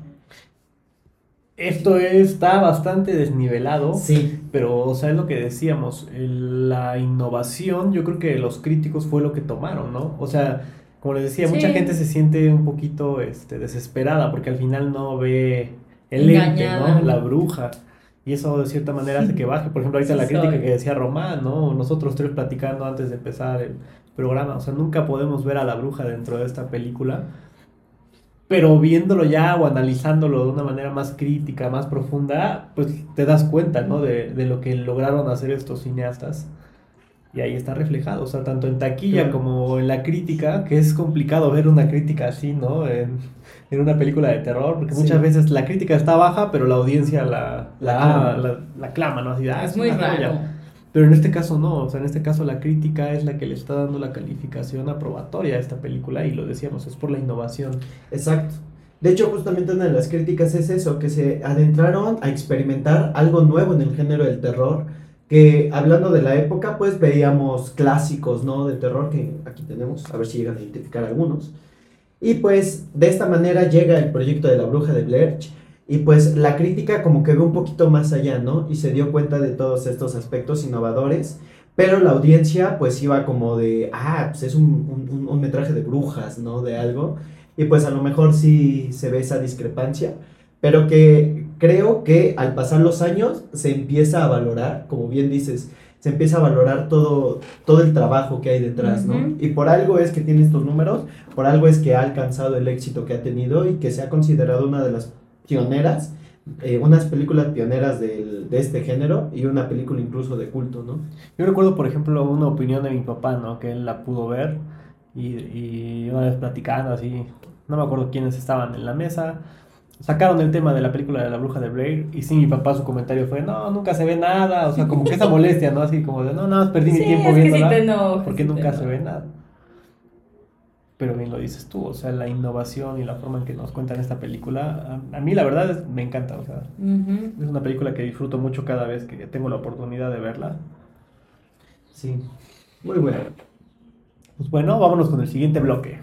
Esto está bastante desnivelado, Sí, pero, o sea, es lo que decíamos, la innovación, yo creo que los críticos fue lo que tomaron, ¿no? O sea, como les decía, mucha gente se siente un poquito este, desesperada porque al final no ve el ente. ¿no? La bruja. Y eso de cierta manera hace que baje. Por ejemplo, ahorita Sí la crítica soy. que decía Román, ¿no? Nosotros tres platicando antes de empezar el programa. O sea, nunca podemos ver a la bruja dentro de esta película. pero viéndolo ya o analizándolo de una manera más crítica, más profunda, pues te das cuenta, ¿no? De, de lo que lograron hacer estos cineastas. Y ahí está reflejado, o sea, tanto en taquilla Claro. como en la crítica, que es complicado ver una crítica así, ¿no? En, en una película de terror, porque Sí. muchas veces la crítica está baja, pero la audiencia la, La la, clama. la, la clama, ¿no? Así, ah, es muy joya. Pero en este caso no, o sea, en este caso la crítica es la que le está dando la calificación aprobatoria a esta película y lo decíamos, es por la innovación. Exacto. De hecho, justamente una de las críticas es eso, que se adentraron a experimentar algo nuevo en el género del terror, que hablando de la época, pues veíamos clásicos, ¿no? De terror, que aquí tenemos, a ver si llegan a identificar algunos. Y pues de esta manera llega el proyecto de la bruja de Blair, y pues la crítica como que ve un poquito más allá, ¿no? Y se dio cuenta de todos estos aspectos innovadores, pero la audiencia pues iba como de, ah, pues es un, un- un- metraje de brujas, ¿no? De algo. Y pues a lo mejor sí se ve esa discrepancia, pero que creo que al pasar los años se empieza a valorar, como bien dices, se empieza a valorar todo, todo el trabajo que hay detrás, ¿no? Y por algo es que tiene estos números, por algo es que ha alcanzado el éxito que ha tenido y que se ha considerado una de las pioneras, eh, unas películas pioneras del- de este género y una película incluso de culto, ¿no? Yo recuerdo, por ejemplo, una opinión de mi papá, ¿no? Que él la pudo ver y, y una vez platicando así, no me acuerdo quiénes estaban en la mesa, sacaron el tema de la película de la bruja de Blair y sí, mi papá su comentario fue, no, nunca se ve nada, o sea, como que esa molestia, ¿no? Así como de, no, nada, más perdí mi tiempo sí viéndola porque sí te nunca se ve nada. Pero bien lo dices tú, o sea, la innovación y la forma en que nos cuentan esta película, a, a mí la verdad es- me encanta, o sea, es una película que disfruto mucho cada vez que tengo la oportunidad de verla. Sí, muy bueno. Pues bueno, vámonos con el siguiente bloque.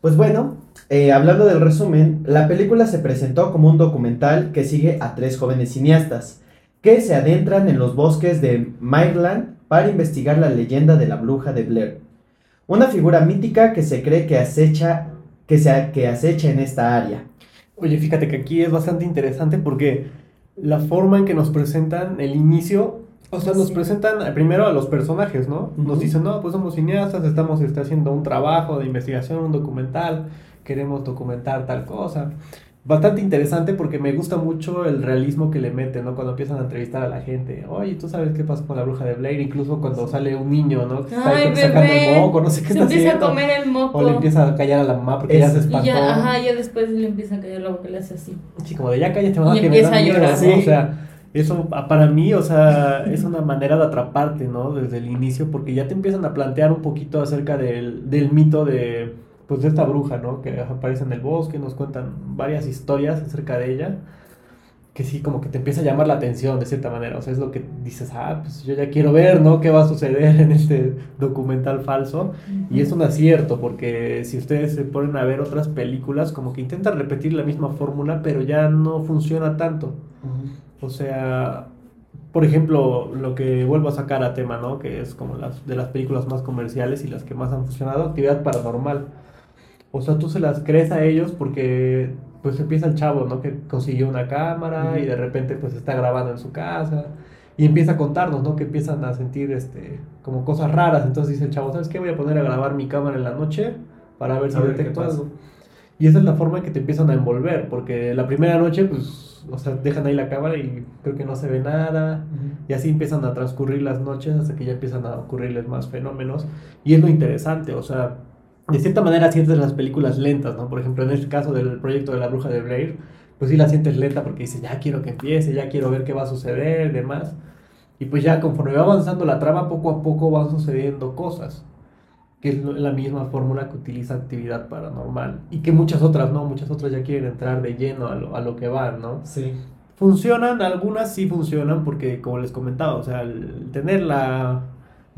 Pues bueno, eh, hablando del resumen, la película se presentó como un documental que sigue a tres jóvenes cineastas que se adentran en los bosques de Maryland para investigar la leyenda de la bruja de Blair, una figura mítica que se cree que acecha, que se, que acecha en esta área. Oye, fíjate que aquí es bastante interesante porque la forma en que nos presentan el inicio, o sea, nos presentan primero a los personajes, ¿no? Nos dicen, no, pues somos cineastas, estamos este, haciendo un trabajo de investigación, un documental, queremos documentar tal cosa. Bastante interesante porque me gusta mucho el realismo que le meten, ¿no? Cuando empiezan a entrevistar a la gente. Oye, ¿tú sabes qué pasó con la bruja de Blair? Incluso cuando sale un niño, ¿no? Que está Ay, sacando bebé. el moco, no sé qué Se está empieza haciendo. a comer el moco. O le empieza a callar a la mamá porque ya se espantó. Y ya, ajá, ya después le empieza a caer la boca le hace así. Sí, como de ya cállate, mamá, Y que me empieza da a miedo", llorar. ¿no? Sí. O sea, eso para mí, o sea, es una manera de atraparte, ¿no? Desde el inicio, porque ya te empiezan a plantear un poquito acerca del, del mito de, pues, de esta bruja, ¿no? Que aparece en el bosque, nos cuentan varias historias acerca de ella, que sí, como que te empieza a llamar la atención de cierta manera, o sea, es lo que dices, ah, pues yo ya quiero ver, ¿no? ¿Qué va a suceder en este documental falso? Y es un acierto, porque si ustedes se ponen a ver otras películas, como que intentan repetir la misma fórmula, pero ya no funciona tanto. O sea, por ejemplo, lo que vuelvo a sacar a tema, ¿no? Que es como las de las películas más comerciales y las que más han funcionado, actividad paranormal. O sea, tú se las crees a ellos porque pues empieza el chavo, ¿no? Que consiguió una cámara y de repente pues está grabando en su casa y empieza a contarnos, ¿no? Que empiezan a sentir este como cosas raras. Entonces dice el chavo, ¿sabes qué? Voy a poner a grabar mi cámara en la noche para ver si ver detecto algo. Y esa es la forma en que te empiezan a envolver, porque la primera noche, pues, o sea, dejan ahí la cámara y creo que no se ve nada. Y así empiezan a transcurrir las noches hasta que ya empiezan a ocurrirles más fenómenos. Y es lo interesante, o sea, de cierta manera sientes las películas lentas, ¿no? Por ejemplo, en este caso del proyecto de la bruja de Blair, pues sí la sientes lenta porque dices, ya quiero que empiece, ya quiero ver qué va a suceder, demás. Y pues ya conforme va avanzando la trama, poco a poco van sucediendo cosas. Que es la misma fórmula que utiliza actividad paranormal. Y que muchas otras, ¿no? Muchas otras ya quieren entrar de lleno a lo, a lo que van, ¿no? Sí. Funcionan, algunas sí funcionan porque como les comentaba, o sea, el tener la,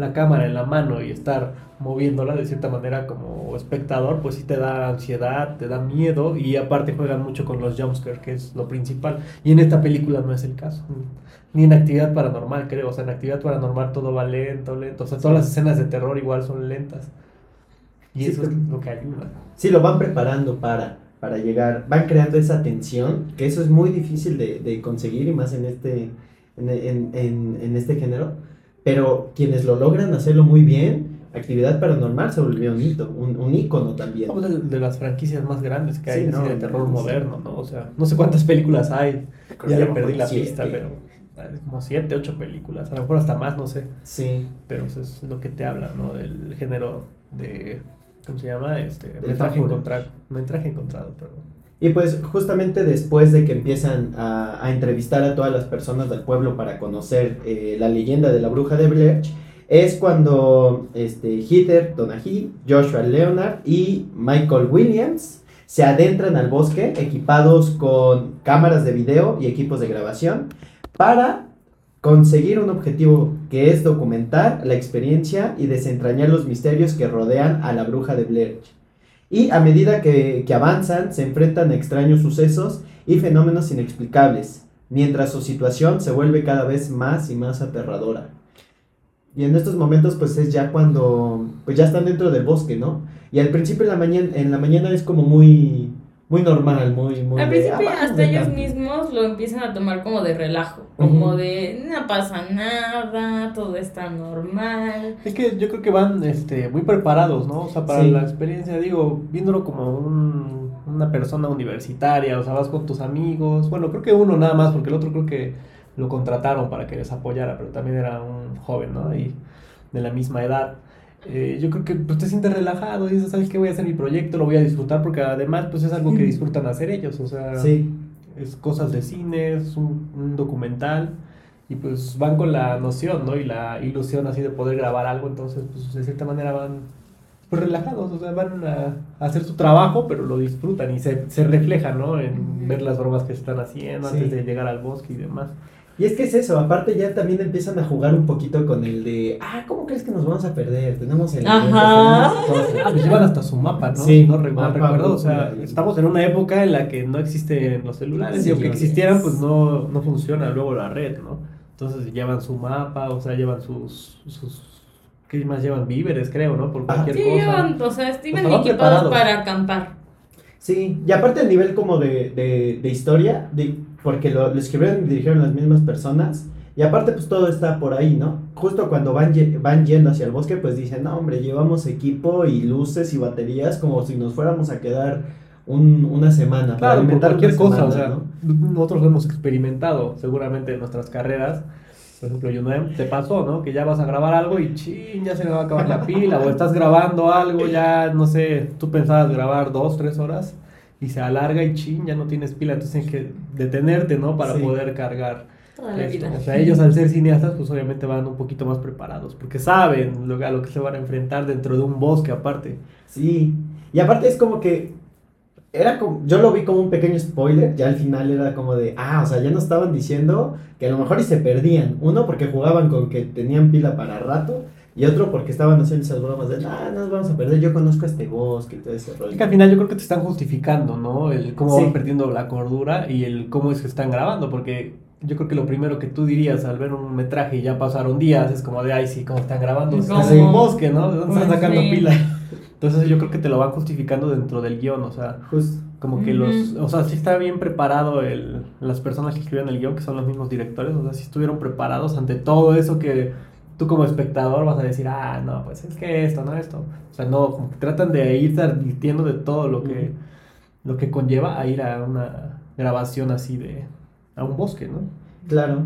la cámara en la mano y estar moviéndola de cierta manera como espectador, pues sí te da ansiedad, te da miedo y aparte juegan mucho con los jumpscares, que es lo principal. Y en esta película no es el caso. Ni en actividad paranormal, creo. O sea, en actividad paranormal todo va lento, lento. O sea, todas las escenas de terror igual son lentas. Y Sí, eso es lo que ayuda. Sí, lo van preparando para, para llegar, van creando esa tensión, que eso es muy difícil de, de conseguir y más en este, en, en- en- en este género, pero quienes lo logran hacerlo muy bien, Actividad Paranormal se volvió un hito, un, un ícono también. Vamos de, de las franquicias más grandes que hay Sí, no, de terror no, moderno, ¿no? O sea, no sé cuántas películas hay. Ya le como perdí la siete. pista, pero como siete, ocho películas. A lo mejor hasta más, no sé. Sí, Pero eso es lo que te habla, ¿no? Del género de. ¿Cómo se llama? Este. Metraje encontrado. Metraje encontrado, perdón. Y pues justamente después de que empiezan a, entrevistar a todas las personas del pueblo para conocer eh, la leyenda de la bruja de Blair, es cuando este, Heather Donaghy, Joshua Leonard y Michael Williams se adentran al bosque equipados con cámaras de video y equipos de grabación para conseguir un objetivo que es documentar la experiencia y desentrañar los misterios que rodean a la bruja de Blair. Y a medida que, que avanzan, se enfrentan a extraños sucesos y fenómenos inexplicables, mientras su situación se vuelve cada vez más y más aterradora. Y en estos momentos, pues es ya cuando, pues ya están dentro del bosque, ¿no? Y al principio en la mañana, en la mañana es como muy, muy normal, muy, muy. Al de, principio "Ah, hasta ellos campo". mismos lo empiezan a tomar como de relajo, como de no pasa nada, todo está normal. Es que yo creo que van este, muy preparados, ¿no? O sea, para Sí. la experiencia, digo, viéndolo como un- una persona universitaria, o sea, vas con tus amigos. Bueno, creo que uno nada más, porque el otro creo que lo contrataron para que les apoyara, pero también era un joven, ¿no? Y de la misma edad. Eh, yo creo que pues, te sientes relajado y dices, ¿sabes qué? Voy a hacer mi proyecto, lo voy a disfrutar, porque además, pues es algo que disfrutan hacer ellos, o sea, Sí, es cosas de cine, es un, un documental y pues van con la noción, ¿no? Y la ilusión así de poder grabar algo, entonces pues de cierta manera van pues relajados, o sea, van a, a hacer su trabajo, pero lo disfrutan y se, se refleja, ¿no? En ver las bromas que están haciendo Sí. antes de llegar al bosque y demás. Y es que es eso, aparte ya también empiezan a jugar un poquito con el de, ah, ¿cómo crees que nos vamos a perder? Tenemos el... Ajá. tenemos cosas". Ah, pues llevan hasta su mapa, ¿no? Sí, no mapa, recuerdo, o sea, estamos en una época en la que no existen los celulares Sí, y aunque existieran, es. pues no, no funciona luego la red, ¿no? Entonces llevan su mapa, o sea, llevan sus, sus ¿qué más llevan? Víveres, creo, ¿no? Por Ajá. cualquier Sí, cosa. llevan, o sea, Estaban equipados preparados. para acampar. Sí, y aparte el nivel como de, de, de historia, de, porque lo, lo escribieron y dirigieron las mismas personas, y aparte pues todo está por ahí, ¿no? Justo cuando van, van yendo hacia el bosque, pues dicen, no hombre, llevamos equipo y luces y baterías como si nos fuéramos a quedar un- una semana. para Claro, inventar cualquier cosa, o semana, sea, ¿no? nosotros hemos experimentado seguramente en nuestras carreras. Por ejemplo, Yunem, te pasó, ¿no? Que ya vas a grabar algo y chin, ya se me va a acabar la pila, o estás grabando algo, ya, no sé, tú pensabas grabar dos, tres horas y se alarga y chin, ya no tienes pila, entonces tienes que detenerte, ¿no? Para Sí. poder cargar. Toda la esto. vida. O sea, ellos al ser cineastas, pues obviamente van un poquito más preparados, porque saben lo, a lo que se van a enfrentar dentro de un bosque aparte. Sí, y aparte es como que era como, yo lo vi como un pequeño spoiler, ya al final era como de, ah, o sea, ya nos estaban diciendo que a lo mejor y se perdían, uno porque jugaban con que tenían pila para rato, y otro porque estaban haciendo esas bromas de, ah, no nos vamos a perder, yo conozco este bosque y todo ese rollo. Es que al final yo creo que te están justificando, ¿no? El cómo Sí. van perdiendo la cordura y el cómo es que están grabando, porque yo creo que lo primero que tú dirías al ver un metraje y ya pasaron días es como de, ay, sí, cómo están grabando, en un bosque, ¿no? ¿De dónde están Pues sacando sí. pila? Entonces yo creo que te lo van justificando dentro del guion, o sea, como que los, o sea, sí está bien preparado el, las personas que escriben el guion, que son los mismos directores, o sea, sí estuvieron preparados ante todo eso que tú como espectador vas a decir, ah, no, pues es que esto, no esto. O sea, no, como que tratan de irte advirtiendo de todo lo que, lo que conlleva a ir a una grabación así de, a un bosque, ¿no? Claro.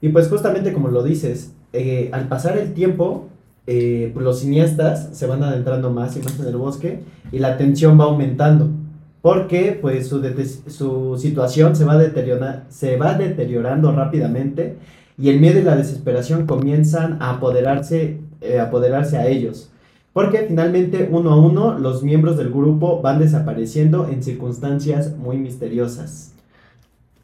Y pues justamente como lo dices, eh, al pasar el tiempo, eh, pues los cineastas se van adentrando más y más en el bosque y la tensión va aumentando. Porque pues su, su situación se va, deteriora- se va deteriorando rápidamente y el miedo y la desesperación comienzan a apoderarse, eh, apoderarse a ellos. Porque finalmente uno a uno los miembros del grupo van desapareciendo en circunstancias muy misteriosas.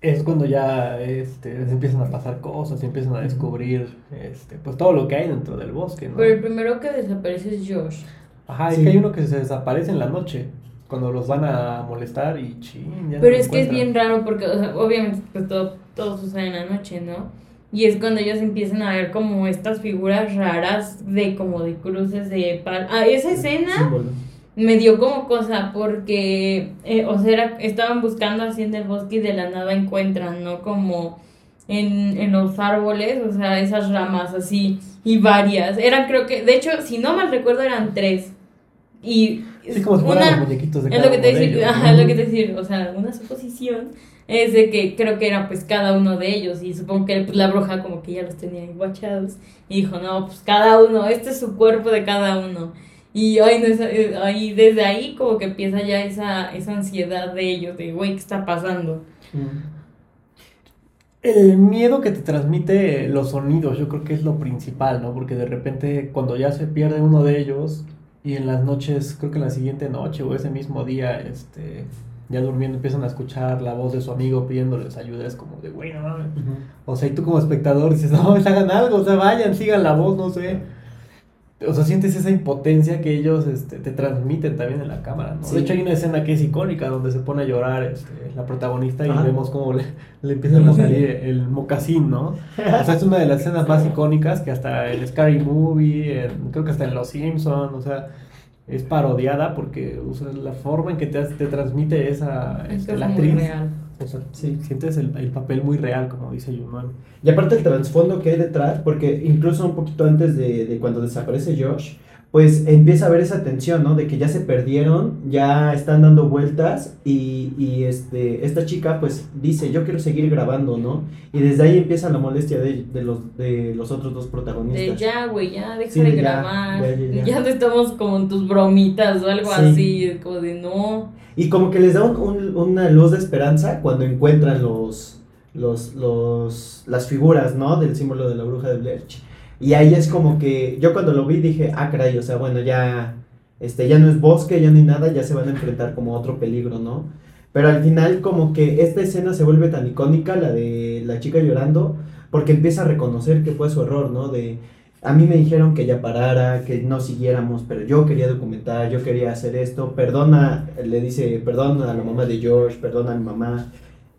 Es cuando ya este, se empiezan a pasar cosas, se empiezan a descubrir este, pues todo lo que hay dentro del bosque, ¿no? Pero el primero que desaparece es Josh. Ajá, es Sí. que hay uno que se desaparece en la noche, cuando los van a molestar y chin, ya no Pero lo es que es bien raro porque, o sea, obviamente, pues todo, todo sucede en la noche, ¿no? Y es cuando ellos empiezan a ver como estas figuras raras de como de cruces de pal. Ah, esa escena me dio como cosa porque, eh, o sea, era- estaban buscando así en el bosque y de la nada encuentran, ¿no? Como en, en los árboles, o sea, esas ramas así, y varias. Eran, creo que, de hecho, si no mal recuerdo, eran tres. Y Sí, como si fueran los una, muñequitos de es lo que te decir, ellos, ajá, ¿no? es lo que te decir, o sea, una suposición es de que creo que era pues cada uno de ellos y supongo que pues, la bruja como que ya los tenía guachados y dijo, no, pues cada uno, este es su cuerpo de cada uno. Y ay, no, esa- eh, ahí, desde ahí como que empieza ya esa, esa ansiedad de ellos, de, güey, ¿qué está pasando? El miedo que te transmite los sonidos, yo creo que es lo principal, ¿no? Porque de repente cuando ya se pierde uno de ellos y en las noches, creo que en la siguiente noche o ese mismo día, este, ya durmiendo empiezan a escuchar la voz de su amigo pidiéndoles ayuda, es como de, güey, no mames. O sea, y tú como espectador dices, no, hagan algo, o sea, vayan, sigan la voz, no sé. O sea, sientes esa impotencia que ellos este, te transmiten también en la cámara, ¿no? Sí. De hecho, hay una escena que es icónica donde se pone a llorar este, la protagonista y Ajá. vemos cómo le, le empiezan a salir el mocasín, ¿no? O sea, es una de las escenas más icónicas que hasta en Scary Movie, en- creo que hasta en Los Simpsons, o sea, es parodiada porque o sea, la forma en que te, te transmite esa Es este, la actriz. real. O sea, Sí. sientes el, el papel muy real, como dice Yuman. Y aparte el trasfondo que hay detrás, porque incluso un poquito antes de, de cuando desaparece Josh, pues empieza a haber esa tensión, ¿no? De que ya se perdieron, ya están dando vueltas y, y este, esta chica pues dice, yo quiero seguir grabando, ¿no? Y desde ahí empieza la molestia de, de los, de los otros dos De protagonistas. ya, güey, ya, deja Sí, de ya, grabar. ya, ya, Ya, ya. no estamos como en tus bromitas o algo Sí. así, como de no. Y como que les da un- un- una luz de esperanza cuando encuentran los, los, los, las figuras, ¿no? Del símbolo de la bruja de Blair. Y ahí es como que yo cuando lo vi dije, ah, caray, o sea, bueno, ya, este, ya no es bosque, ya no hay nada, ya se van a enfrentar como otro peligro, ¿no? Pero al final como que esta escena se vuelve tan icónica, la de la chica llorando, porque empieza a reconocer que fue su error, ¿no? De, a mí me dijeron que ya parara, que no siguiéramos, pero yo quería documentar, yo quería hacer esto, perdona, le dice, perdona a la mamá de George, perdona a mi mamá.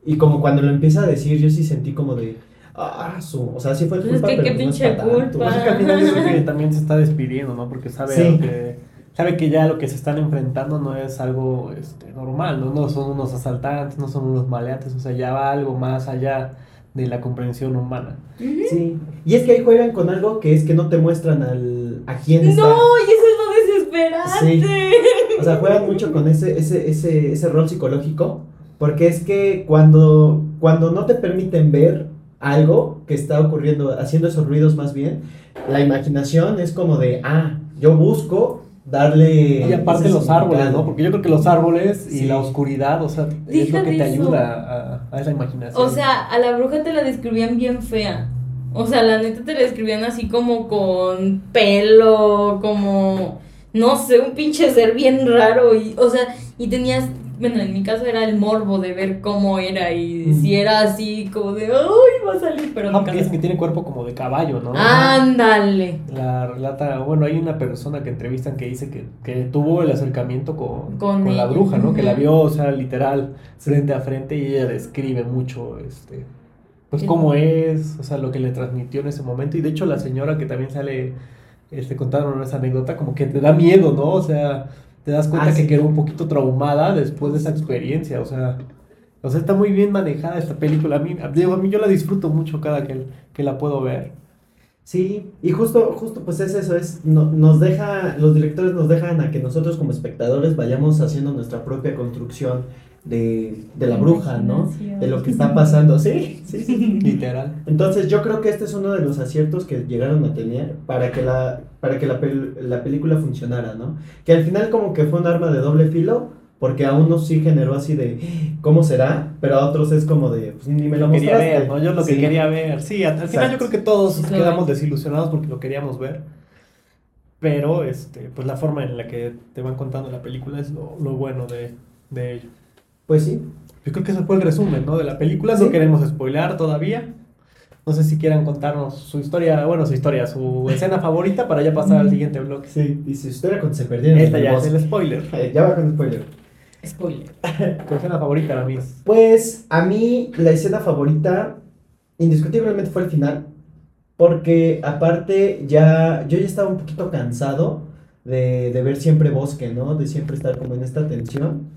Y como cuando lo empieza a decir, yo sí sentí como de, ah, su, o sea, sí fue Pues culpa, es que pero qué pues no es tanto. Pues es que al final que también se está despidiendo, ¿no? Porque sabe, Sí. que, sabe que ya lo que se están enfrentando no es algo este, normal, ¿no? No son unos asaltantes, no son unos maleantes, o sea, ya va algo más allá de la comprensión humana. Sí, y es que ahí juegan con algo que es que no te muestran al, a quién está. No, y eso es lo desesperante. O sea, juegan mucho con ese, ese, ese, ese rol psicológico, porque es que cuando, cuando no te permiten ver algo que está ocurriendo, haciendo esos ruidos más bien, la imaginación es como de, ah, yo busco darle... Y aparte los árboles. ¿no? Porque yo creo que los árboles y Sí. la oscuridad, o sea, es lo que te eso. ayuda a, a esa imaginación. O sea, a la bruja te la describían bien fea. O sea, la neta te la describían así como con pelo, como no sé, un pinche ser bien raro y o sea, y tenías, bueno, en mi caso era el morbo de ver cómo era y Mm. si era así como de, "Ay, va a salir", pero Ah, nunca porque dicen que tiene cuerpo como de caballo, ¿no? Ándale. La relata, bueno, hay una persona que entrevistan que dice que, que tuvo el acercamiento con, Con con la bruja, ¿no? Que la vio, o sea, literal, frente a frente y ella describe mucho, este, pues Sí. cómo es, o sea, lo que le transmitió en ese momento. Y de hecho la señora que también sale, este, contaron esa anécdota, como que te da miedo, ¿no? O sea, te das cuenta Ah, que sí. quedó un poquito traumada después de esa experiencia, o sea... O sea, está muy bien manejada esta película. A mí, digo, a mí yo la disfruto mucho cada que, que la puedo ver. Sí, y justo, justo pues es eso, es, no- nos deja, los directores nos dejan a que nosotros como espectadores vayamos haciendo nuestra propia construcción de, de la bruja, ¿no? De lo que está pasando, sí, sí, sí. Literal. Entonces yo creo que este es uno de los aciertos que llegaron a tener para que la, para que la, pel- la película funcionara, ¿no? Que al final como que fue un arma de doble filo, porque a unos sí generó así de, ¿cómo será? Pero a otros es como de, pues ni me lo quería mostraste. ver, ¿no? Yo lo que Sí. quería ver. Sí, al, al final yo creo que todos quedamos desilusionados porque lo queríamos ver. Pero, este, pues la forma en la que te van contando la película es lo, lo bueno de, de ello. Pues sí. Yo creo que ese fue el resumen, ¿no? De la película. No Sí. queremos spoilear todavía. No sé si quieran contarnos su historia, bueno, su historia, su escena favorita para ya pasar al siguiente bloque. Sí, y usted era cuando se perdieron en Esta el ya es el spoiler. Eh, Ya va con spoiler. Spoiler. Tu escena favorita, la mis. Pues a mí la escena favorita indiscutiblemente fue el final, porque aparte ya yo ya estaba un poquito cansado de, de ver siempre bosque, ¿no? De siempre estar como en esta tensión.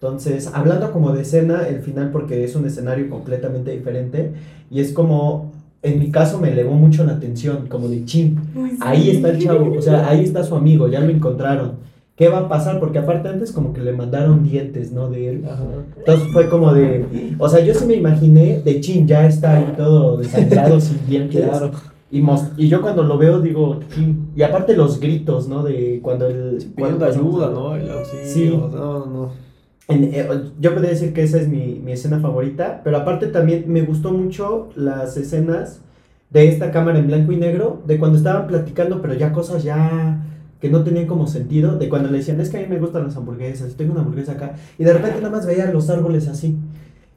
Entonces, hablando como de escena, el final porque es un escenario completamente diferente y es como, en mi caso me elevó mucho la atención, como de chin, ahí está el chavo, o sea, ahí está su amigo, ya lo encontraron. ¿Qué va a pasar? Porque aparte antes como que le mandaron dientes, ¿no? De él. Entonces fue como de, o sea, yo sí me imaginé de chin, ya está ahí todo desangrado sin dientes. Claro. Y, mos- y yo cuando lo veo digo, chin. Y aparte los gritos, ¿no? De cuando el... Pidiendo cuando ayuda, ¿no? El auxilio, Sí. No, no. Eh, yo podría decir que esa es mi, mi escena favorita, pero aparte también me gustó mucho las escenas de esta cámara en blanco y negro, de cuando estaban platicando, pero ya cosas ya que no tenían como sentido, de cuando le decían, es que a mí me gustan las hamburguesas, tengo una hamburguesa acá, y de repente nada más veía los árboles así.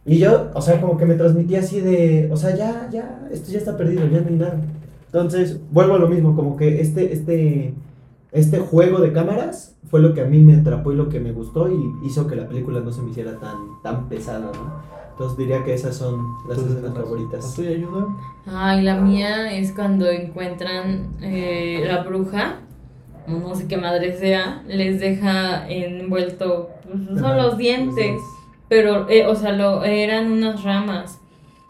Y yo, o sea, como que me transmitía así de, o sea, ya, ya, esto ya está perdido, ya no hay nada. Entonces, vuelvo a lo mismo, como que este, este, este juego de cámaras fue lo que a mí me atrapó y lo que me gustó y hizo que la película no se me hiciera tan, tan pesada, ¿no? Entonces diría que esas son las Entonces, escenas ¿la favoritas. tuya ayuda? Ay, la mía es cuando encuentran eh, la bruja, o no sé qué madre sea, les deja envuelto, pues, son Ajá, los dientes, pero, eh, o sea, lo, eran unas ramas.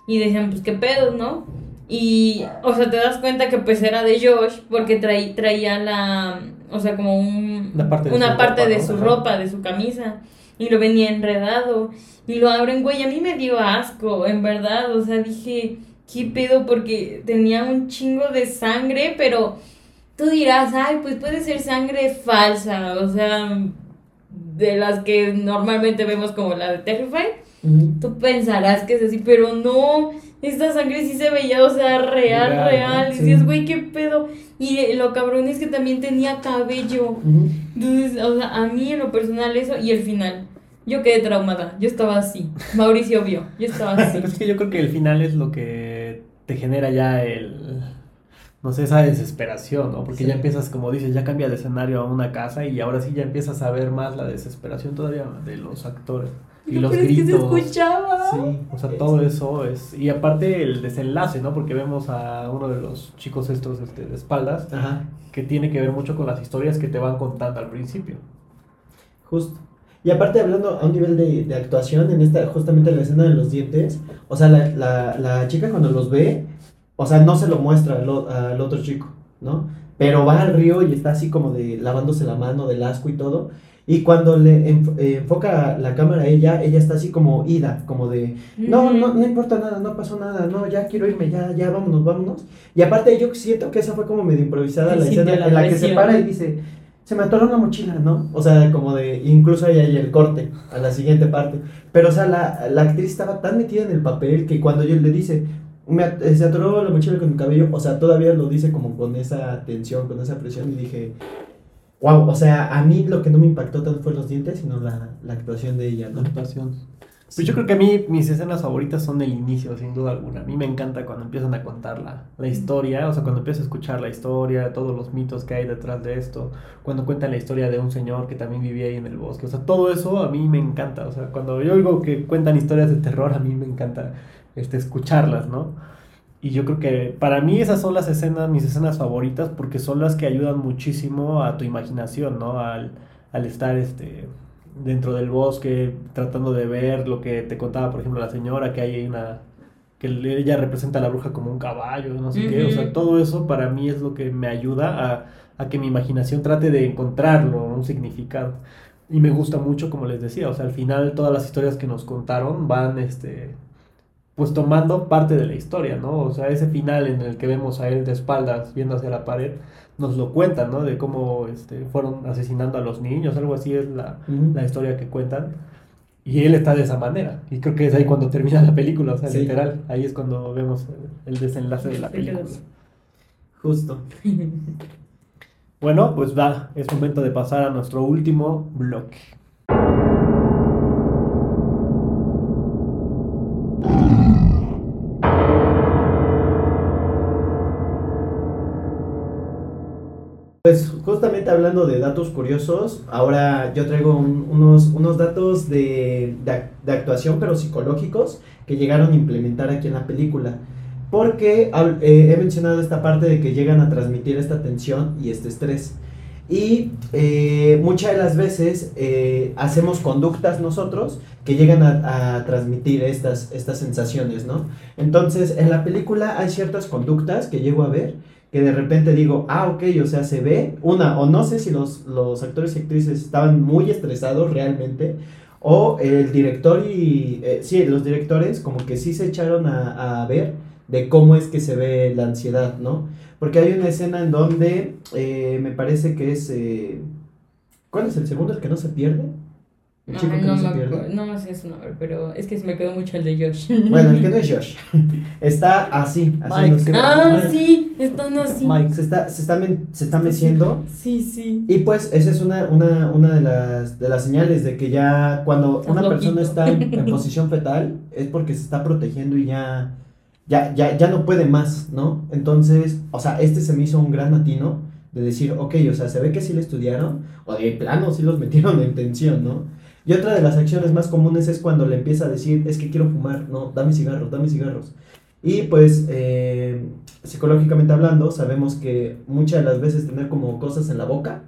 Y decían, pues qué pedo, ¿no? Y, o sea, te das cuenta que pues era de Josh porque traí- traía la, o sea, como un, Una parte de una su parte ropa, de su Ajá. ropa, de su camisa. Y lo venía enredado. Y lo abren, güey, a mí me dio asco, en verdad. O sea, dije, ¿qué pedo? Porque tenía un chingo de sangre, pero tú dirás, ay, pues puede ser sangre falsa. O sea, de las que normalmente vemos como la de Terrify. Tú pensarás que es así, pero no. Esta sangre sí se veía, o sea, real, Real, real. Y dices, güey, qué pedo. Y lo cabrón es que también tenía cabello. Entonces, o sea, a mí en lo personal eso y el final. Yo quedé traumada. Yo estaba así. Mauricio vio. Yo estaba así. Es que yo creo que el final es lo que te genera ya el. No sé, esa desesperación, ¿no? Porque Sí. ya empiezas, como dices, ya cambia de escenario a una casa y ahora sí ya empiezas a ver más la desesperación todavía de los actores. Y los Pero es que se gritos. escuchaba. Sí. O sea, todo eso es. Y aparte el desenlace, ¿no? Porque vemos a uno de los chicos estos este, de espaldas Ajá, que tiene que ver mucho con las historias que te van contando al principio. justo. Y aparte hablando a un nivel de, de actuación, en esta, justamente la escena de los dientes, o sea, la, la, la chica cuando los ve, o sea, no se lo muestra al otro chico, ¿no? Pero va al río y está así como de lavándose la mano del asco y todo. Y cuando le eh, enfoca la cámara a ella, ella está así como ida, como de, no, no, no importa nada, no pasó nada, no, ya quiero irme, ya, ya, vámonos, vámonos. Y aparte yo siento que esa fue como medio improvisada la Sintió escena la en la que se presión. para y dice, se me atoró la mochila, ¿no? O sea, como de, incluso ahí hay el corte a la siguiente parte. Pero, o sea, la, la actriz estaba tan metida en el papel que cuando ella le dice, me at- se atoró la mochila con mi cabello, o sea, todavía lo dice como con esa tensión, con esa presión y dije... Wow, o sea, a mí lo que no me impactó tanto fue los dientes, sino la, la actuación de ella, La ¿no? actuación. Pues yo creo que a mí mis escenas favoritas son el inicio, sin duda alguna. A mí me encanta cuando empiezan a contar la, la historia, o sea, cuando empiezo a escuchar la historia, todos los mitos que hay detrás de esto, cuando cuentan la historia de un señor que también vivía ahí en el bosque, o sea, todo eso a mí me encanta. O sea, cuando yo oigo que cuentan historias de terror, a mí me encanta este, escucharlas, ¿no? Y yo creo que para mí esas son las escenas, mis escenas favoritas, porque son las que ayudan muchísimo a tu imaginación, ¿no? Al, al estar este, dentro del bosque, tratando de ver lo que te contaba, por ejemplo, la señora, que hay una que ella representa a la bruja como un caballo, no sé qué, o sea, todo eso para mí es lo que me ayuda a, a que mi imaginación trate de encontrarlo, un significado. Y me gusta mucho, como les decía, o sea, al final todas las historias que nos contaron van, este, pues tomando parte de la historia, ¿no? O sea, ese final en el que vemos a él de espaldas viendo hacia la pared, nos lo cuentan, ¿no? De cómo este, fueron asesinando a los niños, algo así es la, la historia que cuentan. Y él está de esa manera. Y creo que es ahí cuando termina la película, o sea, Sí. literal. Ahí es cuando vemos el desenlace de la película. Justo. Bueno, pues va, es momento de pasar a nuestro último bloque. Pues justamente hablando de datos curiosos, ahora yo traigo un- unos, unos datos de, de ac- de actuación, pero psicológicos, que llegaron a implementar aquí en la película. Porque eh, he mencionado esta parte de que llegan a transmitir esta tensión y este estrés. Y eh, muchas de las veces eh, hacemos conductas nosotros que llegan a, a transmitir estas, estas sensaciones, ¿no? Entonces, en la película hay ciertas conductas que llego a ver que de repente digo, ah, ok, o sea, se ve, una, o no sé si los, los actores y actrices estaban muy estresados realmente, o el director y, eh, sí, los directores como que sí se echaron a, a ver de cómo es que se ve la ansiedad, ¿no? Porque hay una escena en donde eh, me parece que es... eh, ¿Cuál es el segundo? ¿El que no se pierde? El chico que no, no, se pierde. no me sé su nombre, pero es que se me quedó mucho el de Josh. Bueno, el que no es Josh. Está así, haciéndose- ah, sí, están así. Mike. Se está, se está, se está meciendo. Sí, sí. Y pues esa es una, una, una de, las, de las señales de que ya cuando una persona está en, en posición fetal es porque se está protegiendo y ya, ya, ya, ya no puede más, ¿no? Entonces, o sea, este se me hizo un gran atino de decir, ok, o sea, se ve que sí le estudiaron o de plano sí los metieron en tensión, ¿no? Y otra de las acciones más comunes es cuando le empieza a decir, es que quiero fumar, no, dame cigarros, dame cigarros. Y pues, eh, psicológicamente hablando, sabemos que muchas de las veces tener como cosas en la boca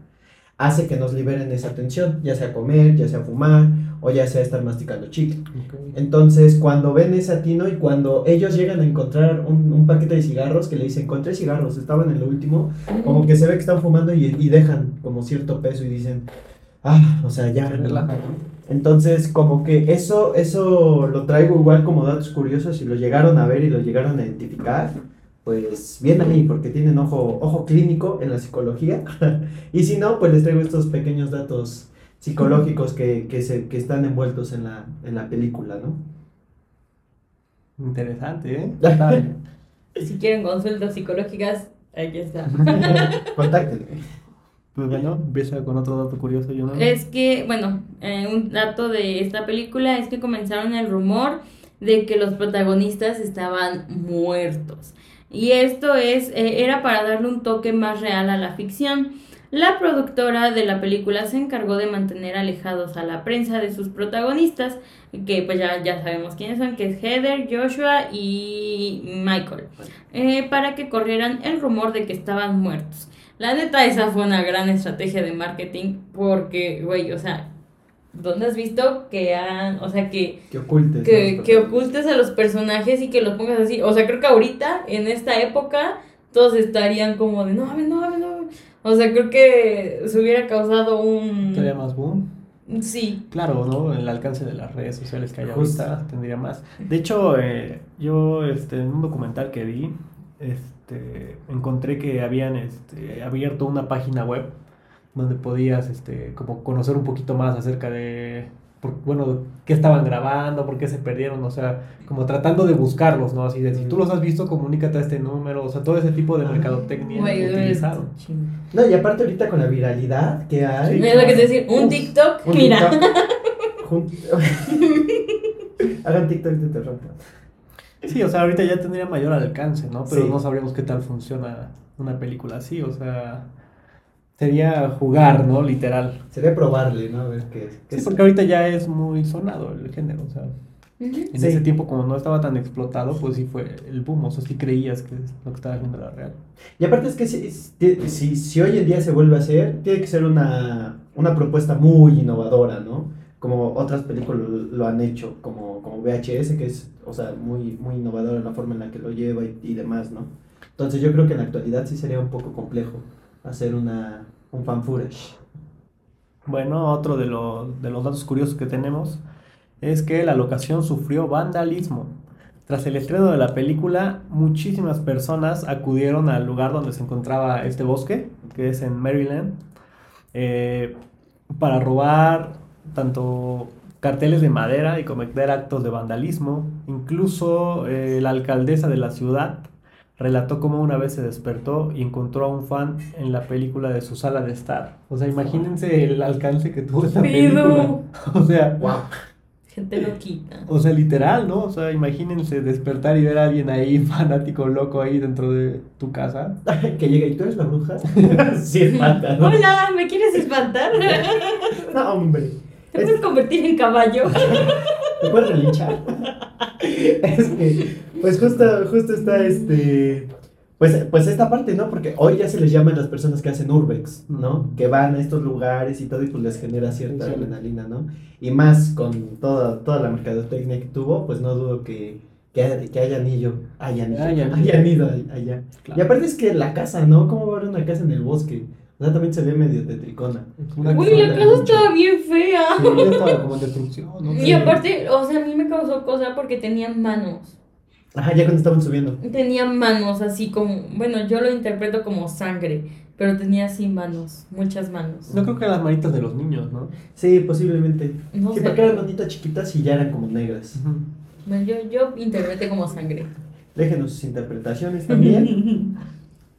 hace que nos liberen esa tensión, ya sea comer, ya sea fumar, o ya sea estar masticando chicle. Entonces, cuando ven ese atino y cuando ellos llegan a encontrar un, un paquete de cigarros que le dicen, encontré cigarros, estaban en lo último, como que se ve que están fumando y, y dejan como cierto peso y dicen, ah, o sea, ya. Se relaja. Entonces, como que eso, eso lo traigo igual como datos curiosos y lo llegaron a ver y lo llegaron a identificar, pues bien ahí, porque tienen ojo, ojo clínico en la psicología. y si no, pues les traigo estos pequeños datos psicológicos que, que, se, que están envueltos en la, en la película, ¿no? Interesante, ¿eh? Si quieren consultas psicológicas, aquí está. Contáctenme. Pues bueno, empieza con otro dato curioso, yo no. Es que, bueno, eh, un dato de esta película es que comenzaron el rumor de que los protagonistas estaban muertos. Y esto es, eh, era para darle un toque más real a la ficción. La productora de la película se encargó de mantener alejados a la prensa de sus protagonistas, que pues ya, ya sabemos quiénes son, que es Heather, Joshua y Michael, eh, para que corrieran el rumor de que estaban muertos. La neta, esa fue una gran estrategia de marketing porque, güey, o sea, ¿dónde has visto que han, o sea, que, Que ocultes. que, ¿no? que ocultes a los personajes y que los pongas así? O sea, creo que ahorita, en esta época, todos estarían como de, no mames, no mames, no mames". O sea, creo que se hubiera causado un... Todavía más boom. Sí. Claro, ¿no? El alcance de las redes sociales que hay ahorita tendría más. De hecho, eh, yo este, en un documental que vi, este, encontré que habían este, abierto una página web donde podías este, como conocer un poquito más acerca de, por- bueno, qué estaban grabando, por qué se perdieron, o sea, como tratando de buscarlos, ¿no? Así de, si tú los has visto, comunícate a este número, o sea, todo ese tipo de Ah. mercadotecnia Güey, utilizaron. No, y aparte ahorita con la viralidad que hay. Es lo que te decir, un Uf, TikTok, un mira. TikTok. Hagan TikTok de terror. Sí, o sea, ahorita ya tendría mayor alcance, ¿no? Pero Sí. no sabríamos qué tal funciona una película así, o sea, sería jugar, ¿no? Literal. Sería probarle, ¿no? A ver qué, qué Sí, es. porque ahorita ya es muy sonado el género, o sea, en Sí. ese tiempo como no estaba tan explotado, pues sí fue el boom, o sea, sí creías que lo que estaba haciendo era real. Y aparte es que si, si, si- si hoy en día se vuelve a hacer, tiene que ser una, una propuesta muy innovadora, ¿no? Como otras películas lo, lo han hecho, como, como VHS, que es, o sea, muy, muy innovadora la forma en la que lo lleva y, y demás, ¿no? Entonces yo creo que en la actualidad sí sería un poco complejo hacer una, un fan footage. Bueno, otro de, los de los datos curiosos que tenemos es que la locación sufrió vandalismo. Tras el estreno de la película, muchísimas personas acudieron al lugar donde se encontraba este bosque, que es en Maryland, eh, para robar tanto carteles de madera y cometer actos de vandalismo. Incluso eh, la alcaldesa de la ciudad relató cómo una vez se despertó y encontró a un fan en la película de su sala de estar. O sea, imagínense el alcance que tuvo esta película. O sea, ¡Wow! Gente loquita. o sea, literal, ¿no? O sea, imagínense despertar y ver a alguien ahí fanático loco ahí dentro de tu casa. que llega y tú eres la bruja. sí, espanta, ¿no? Hola, ¿me quieres espantar? No, hombre. ¿Te puedes convertir en caballo? ¿Te puedes relinchar? es que, pues justo, justo está este. Pues, pues esta parte, ¿no? Porque hoy ya se les llaman las personas que hacen urbex, ¿no? Que van a estos lugares y todo y pues les genera cierta Sí. adrenalina, ¿no? Y más con toda, toda la mercadotecnia que tuvo, pues no dudo que, que, que hayan ido, hayan, Hayan hayan, ido. ido allá. Claro. Y aparte es que la casa, ¿no? ¿Cómo va a haber una casa en el bosque? O sea, también se ve medio tetricona. Cosa la casa estaba bien fea. Sí, estaba como destrucción, ¿no? Y aparte, o sea, a mí me causó cosa porque tenía manos. Ajá, ya cuando estaban subiendo. Tenía manos así como, bueno, yo lo interpreto como sangre, pero tenía así manos, muchas manos. No creo que eran las manitas de los niños, ¿no? Sí, posiblemente. No sí, sé. porque eran manitas chiquitas y ya eran como negras. Bueno, yo, yo interpreté como sangre. Déjenos sus interpretaciones también.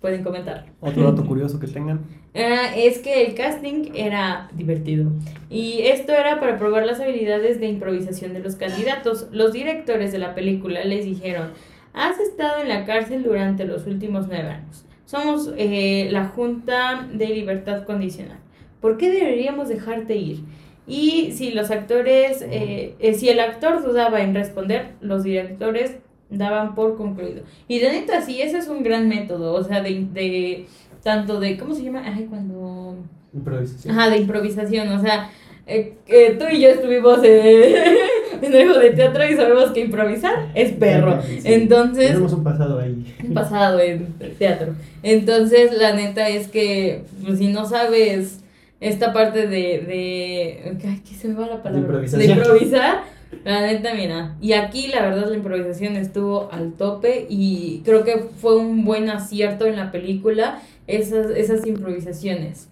Pueden comentar. Otro dato curioso que tengan. Ah, es que el casting era divertido. Y esto era para probar las habilidades de improvisación de los candidatos. Los directores de la película les dijeron, has estado en la cárcel durante los últimos nueve años. Somos eh, la Junta de Libertad Condicional. ¿Por qué deberíamos dejarte ir? Y si los actores, eh, eh, si el actor dudaba en responder, los directores daban por concluido. Y de neta, sí, ese es un gran método, o sea, de, de tanto de, ¿cómo se llama? Ay, cuando... Improvisación. Ajá, de improvisación, o sea, eh, eh, tú y yo estuvimos eh, en algo de teatro y sabemos que improvisar es perro. Sí. Entonces, Tenemos un pasado ahí. pasado en teatro. Entonces, la neta es que pues, si no sabes esta parte de, de ay, ¿qué se me va la palabra? improvisación. De improvisar, la neta, mira. Y aquí, la verdad, la improvisación estuvo al tope y creo que fue un buen acierto en la película esas, esas improvisaciones.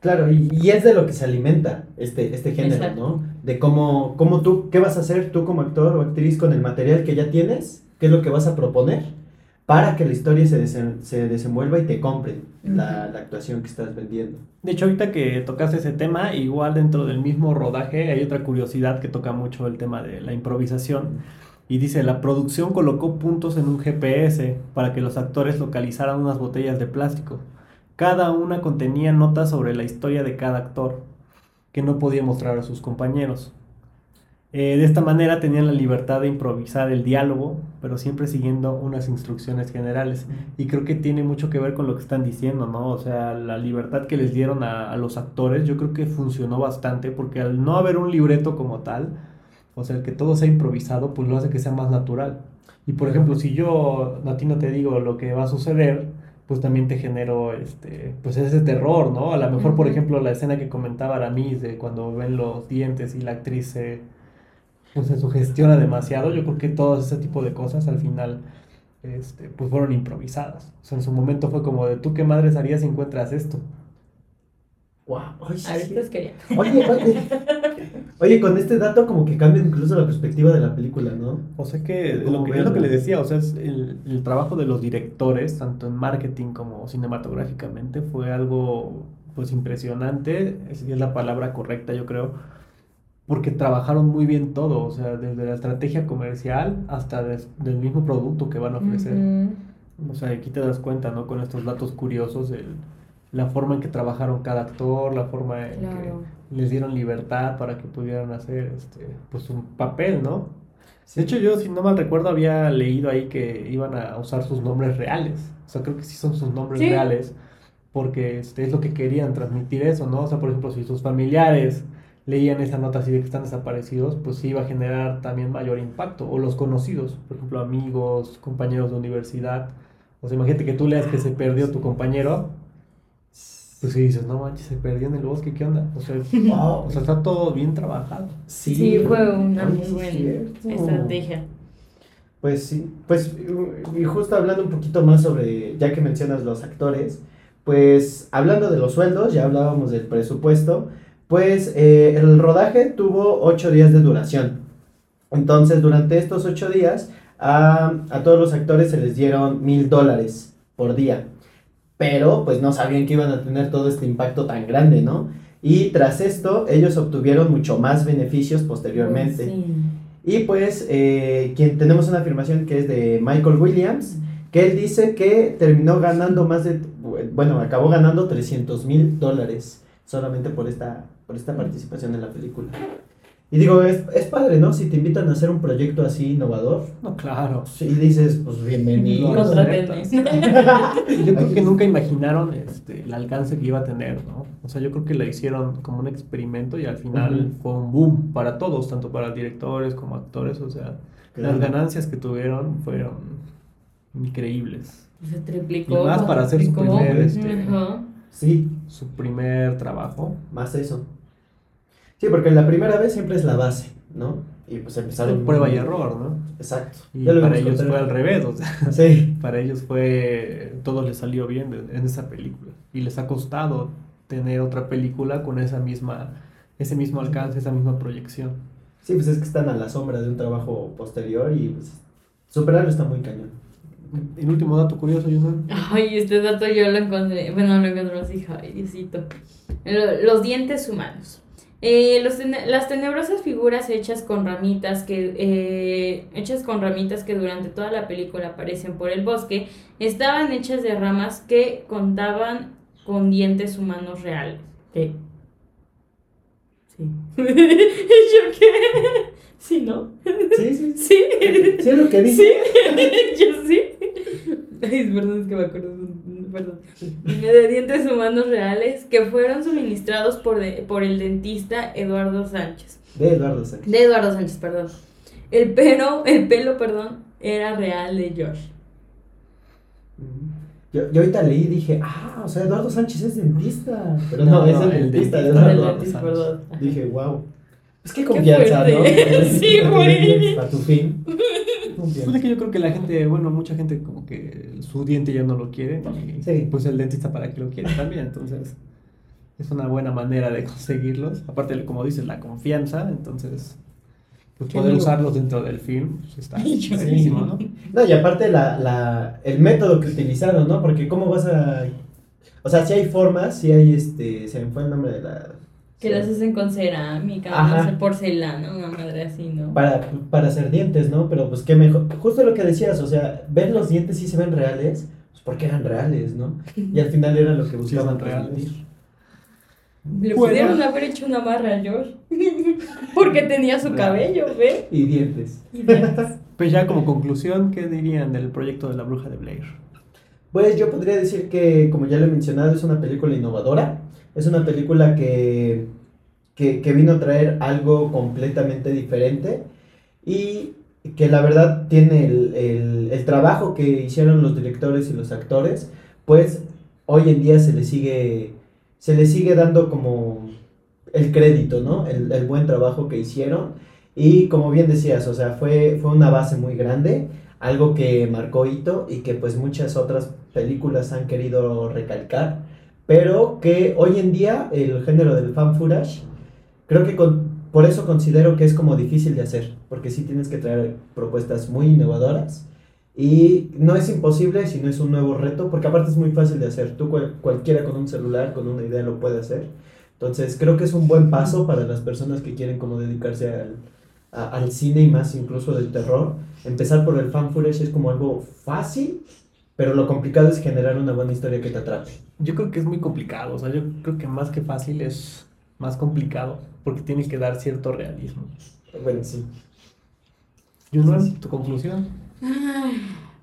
Claro, y, y es de lo que se alimenta este, este género, Exacto. ¿no? De cómo, cómo tú, qué vas a hacer tú como actor o actriz con el material que ya tienes, qué es lo que vas a proponer para que la historia se, desen- se desenvuelva y te compren la, la actuación que estás vendiendo. De hecho, ahorita que tocaste ese tema, igual dentro del mismo rodaje hay otra curiosidad que toca mucho el tema de la improvisación. Y dice, la producción colocó puntos en un GPS para que los actores localizaran unas botellas de plástico. Cada una contenía notas sobre la historia de cada actor, que no podía mostrar a sus compañeros. Eh, de esta manera tenían la libertad de improvisar el diálogo, pero siempre siguiendo unas instrucciones generales. Y creo que tiene mucho que ver con lo que están diciendo, ¿no? O sea, la libertad que les dieron a, a los actores, yo creo que funcionó bastante, porque al no haber un libreto como tal, o sea, el que todo sea improvisado, pues lo hace que sea más natural. Y por ejemplo, si yo a ti no te digo lo que va a suceder, pues también te genero este, pues ese terror, ¿no? A lo mejor, por ejemplo, la escena que comentaba Aramis de cuando ven los dientes y la actriz se, pues, se sugestiona demasiado, yo creo que todo ese tipo de cosas al final este, pues fueron improvisadas. O sea, en su momento fue como de, ¿tú qué madres harías si encuentras esto? Wow. Sí, Ahorita sí. quería. Oye, oye, oye, con este dato como que cambia incluso la perspectiva de la película, ¿no? O sea que, ¿Cómo lo que es lo que le decía, o sea, es el, el trabajo de los directores, tanto en marketing como cinematográficamente, fue algo pues impresionante, es, es la palabra correcta yo creo, porque trabajaron muy bien todo, o sea, desde la estrategia comercial hasta des- del mismo producto que van a ofrecer. Ujú. O sea, aquí te das cuenta, ¿no? Con estos datos curiosos de la forma en que trabajaron cada actor, la forma en Claro. que les dieron libertad para que pudieran hacer este, pues un papel, ¿no? De hecho, yo, si no mal recuerdo, había leído ahí que iban a usar sus nombres reales. O sea, creo que sí son sus nombres Sí. reales, porque este, es lo que querían transmitir eso, ¿no? O sea, por ejemplo, si sus familiares leían esa nota así de que están desaparecidos, pues sí iba a generar también mayor impacto. O los conocidos, por ejemplo, amigos, compañeros de universidad. O sea, imagínate que tú leas que se perdió tu compañero, pues sí dices, no manches, se perdió en el bosque, ¿qué onda? O sea, Wow. o sea está todo bien trabajado. Sí, Sí, fue una muy buena estrategia. Pues sí, pues y justo hablando un poquito más sobre, ya que mencionas los actores, pues hablando de los sueldos, ya hablábamos del presupuesto, pues eh, el rodaje tuvo ocho días de duración. Entonces, durante estos ocho días, a, a todos los actores se les dieron mil dólares por día. Pero, pues no sabían que iban a tener todo este impacto tan grande, ¿no? Y tras esto, ellos obtuvieron mucho más beneficios posteriormente. Sí. Y pues, eh, quien tenemos una afirmación que es de Michael Williams, que él dice que terminó ganando más de, bueno, acabó ganando 300 mil dólares solamente por esta, por esta participación en la película. Y digo, es, es padre, ¿no? Si te invitan a hacer un proyecto así innovador, No, claro. y dices, pues bienvenido. Yo creo que nunca imaginaron este, el alcance que iba a tener, ¿no? O sea, yo creo que la hicieron como un experimento y al final Ujú. fue un boom para todos, tanto para directores como actores. O sea, Claro. las ganancias que tuvieron fueron increíbles. Se triplicó. Y más para hacer su primer, este, Ajá. Sí, Su primer trabajo. más eso. Sí, porque la primera vez siempre es la base, ¿no? Y pues empezaron. Prueba y error, ¿no? Exacto. Y para ellos fue al revés, o sea, Sí, para ellos fue, todo les salió bien en- en esa película. Y les ha costado tener otra película con esa misma, ese mismo alcance, esa misma proyección. sí, pues es que están a la sombra de un trabajo posterior y pues superarlo está muy cañón. El último dato curioso, Yuna. Ay, este dato yo lo encontré. Bueno, lo encontré así, ay, Diosito. Lo- Los dientes humanos. Eh, los las tenebrosas figuras hechas con ramitas que eh, hechas con ramitas que durante toda la película aparecen por el bosque estaban hechas de ramas que contaban con dientes humanos reales. ¿Qué? Sí. ¿Yo qué? Sí, ¿no? Sí, sí, sí. Es lo que dice. Sí, yo sí. Ay, perdón, es que me acuerdo. Perdón. De dientes humanos reales que fueron suministrados por, de- por el dentista Eduardo Sánchez. De Eduardo Sánchez. De Eduardo Sánchez, perdón. El pelo, el pelo, perdón, era real de Josh. Yo, yo ahorita leí y dije, ah, o sea, Eduardo Sánchez es dentista. Pero no, No, es no, el, el dentista de dentista de El Eduardo. Eduardo dentista, Sánchez. Dije, wow. Es que confianza, ¿no? Sí, güey. Para tu fin. Pues es Confianza. que yo creo que la gente, bueno, mucha gente como que su diente ya no lo quiere. Y Sí. pues el dentista para que lo quiere también. Entonces, es una buena manera de conseguirlos. Aparte, como dices, la confianza. Entonces, pues poder usarlos dentro del film pues, está buenísimo, ¿no? No, y aparte la, la, el método que utilizaron, ¿no? Porque cómo vas a... O sea, si hay formas, si hay este... Se me fue el nombre de la... Que las hacen con cerámica, Ajá. no sé, porcelana, una madre así, ¿no? Para, para hacer dientes, ¿no? Pero pues qué mejor. Justo lo que decías, o sea, ver los dientes sí se ven reales, pues porque eran reales, ¿no? Y al final era lo que Sí, buscaban transmitir. Le Bueno. pudieron haber hecho una barra a Josh. Porque tenía su cabello, ¿ve? Y dientes. Y dientes. Pues ya como conclusión, ¿qué dirían del proyecto de la bruja de Blair? Pues yo podría decir que, como ya lo he mencionado, es una película innovadora. Es una película que, que, que vino a traer algo completamente diferente y que la verdad tiene el, el, el trabajo que hicieron los directores y los actores, pues hoy en día se le sigue, se le sigue dando como el crédito, ¿no? El, el buen trabajo que hicieron. Y como bien decías, o sea, fue, fue una base muy grande algo que marcó hito y que pues muchas otras películas han querido recalcar, pero que hoy en día el género del fan footage, creo que con- por eso considero que es como difícil de hacer, porque sí tienes que traer propuestas muy innovadoras y no es imposible si no es un nuevo reto, porque aparte es muy fácil de hacer, tú cual- cualquiera con un celular, con una idea lo puede hacer, entonces creo que es un buen paso para las personas que quieren como dedicarse al, a- al cine y más incluso del terror, empezar por el fan footage es como algo fácil, pero lo complicado es generar una buena historia que te atrape. Yo creo que es muy complicado, o sea, yo creo que más que fácil es más complicado, porque tiene que dar cierto realismo. Bueno, sí. Yunus, tu conclusión.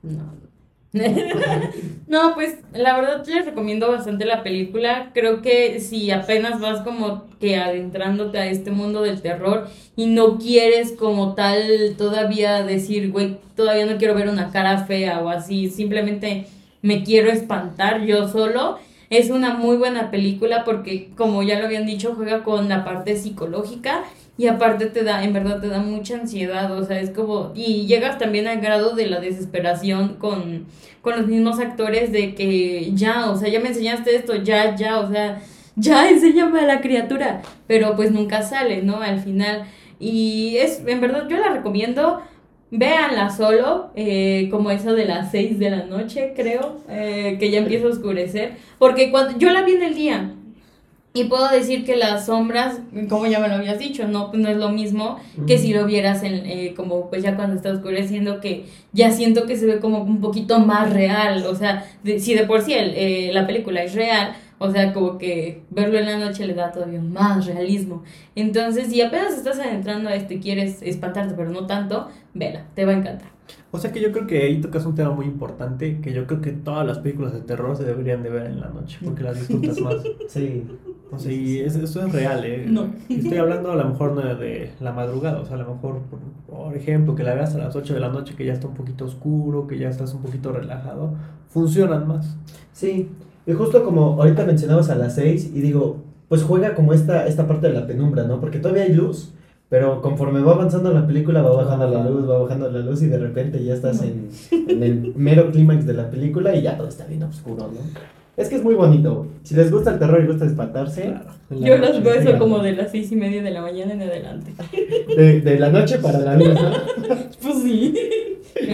No. no, pues la verdad les recomiendo bastante la película. Creo que si apenas vas como que adentrándote a este mundo del terror y no quieres como tal todavía decir, güey, todavía no quiero ver una cara fea o así, simplemente me quiero espantar yo solo. Es una muy buena película porque, como ya lo habían dicho, juega con la parte psicológica y aparte te da, en verdad te da mucha ansiedad, o sea, es como, y llegas también al grado de la desesperación con, con los mismos actores de que ya, o sea, ya me enseñaste esto, ya, ya, o sea, ya enséñame a la criatura, pero pues nunca sale, ¿no? Al final. Y es, en verdad, yo la recomiendo. Véanla solo, eh, como eso de las 6 de la noche, creo, eh, que ya empieza a oscurecer. Porque cuando yo la vi en el día, Y puedo decir que las sombras, como ya me lo habías dicho, no, no es lo mismo que si lo vieras en, eh, como pues ya cuando está oscureciendo, que ya siento que se ve como un poquito más real. O sea, de- si de por sí el, eh, la película es real, o sea, como que verlo en la noche le da todavía más realismo. Entonces, si apenas estás adentrando a esto y quieres espantarte, pero no tanto, vela, te va a encantar. O sea que yo creo que ahí tocas un tema muy importante, que yo creo que todas las películas de terror se deberían de ver en la noche, porque las disfrutas más. Sí. O sea, y es- eso es real, ¿eh? No. Estoy hablando a lo mejor no de la madrugada, o sea, a lo mejor, por, por ejemplo, que la veas a las 8 de la noche, que ya está un poquito oscuro, que ya estás un poquito relajado, funcionan más. Sí, y justo como ahorita mencionabas a las 6 y digo, pues juega como esta, esta parte de la penumbra, ¿no? Porque todavía hay luz, pero conforme va avanzando la película va bajando la luz, va bajando la luz y de repente ya estás en, en el mero clímax de la película y ya todo está bien oscuro, ¿no? Es que es muy bonito. Si les gusta el terror y gusta espantarse, Claro. Yo noche. las veo eso como de las seis y media de la mañana en adelante. de, de la noche para la luz, ¿no? Pues sí.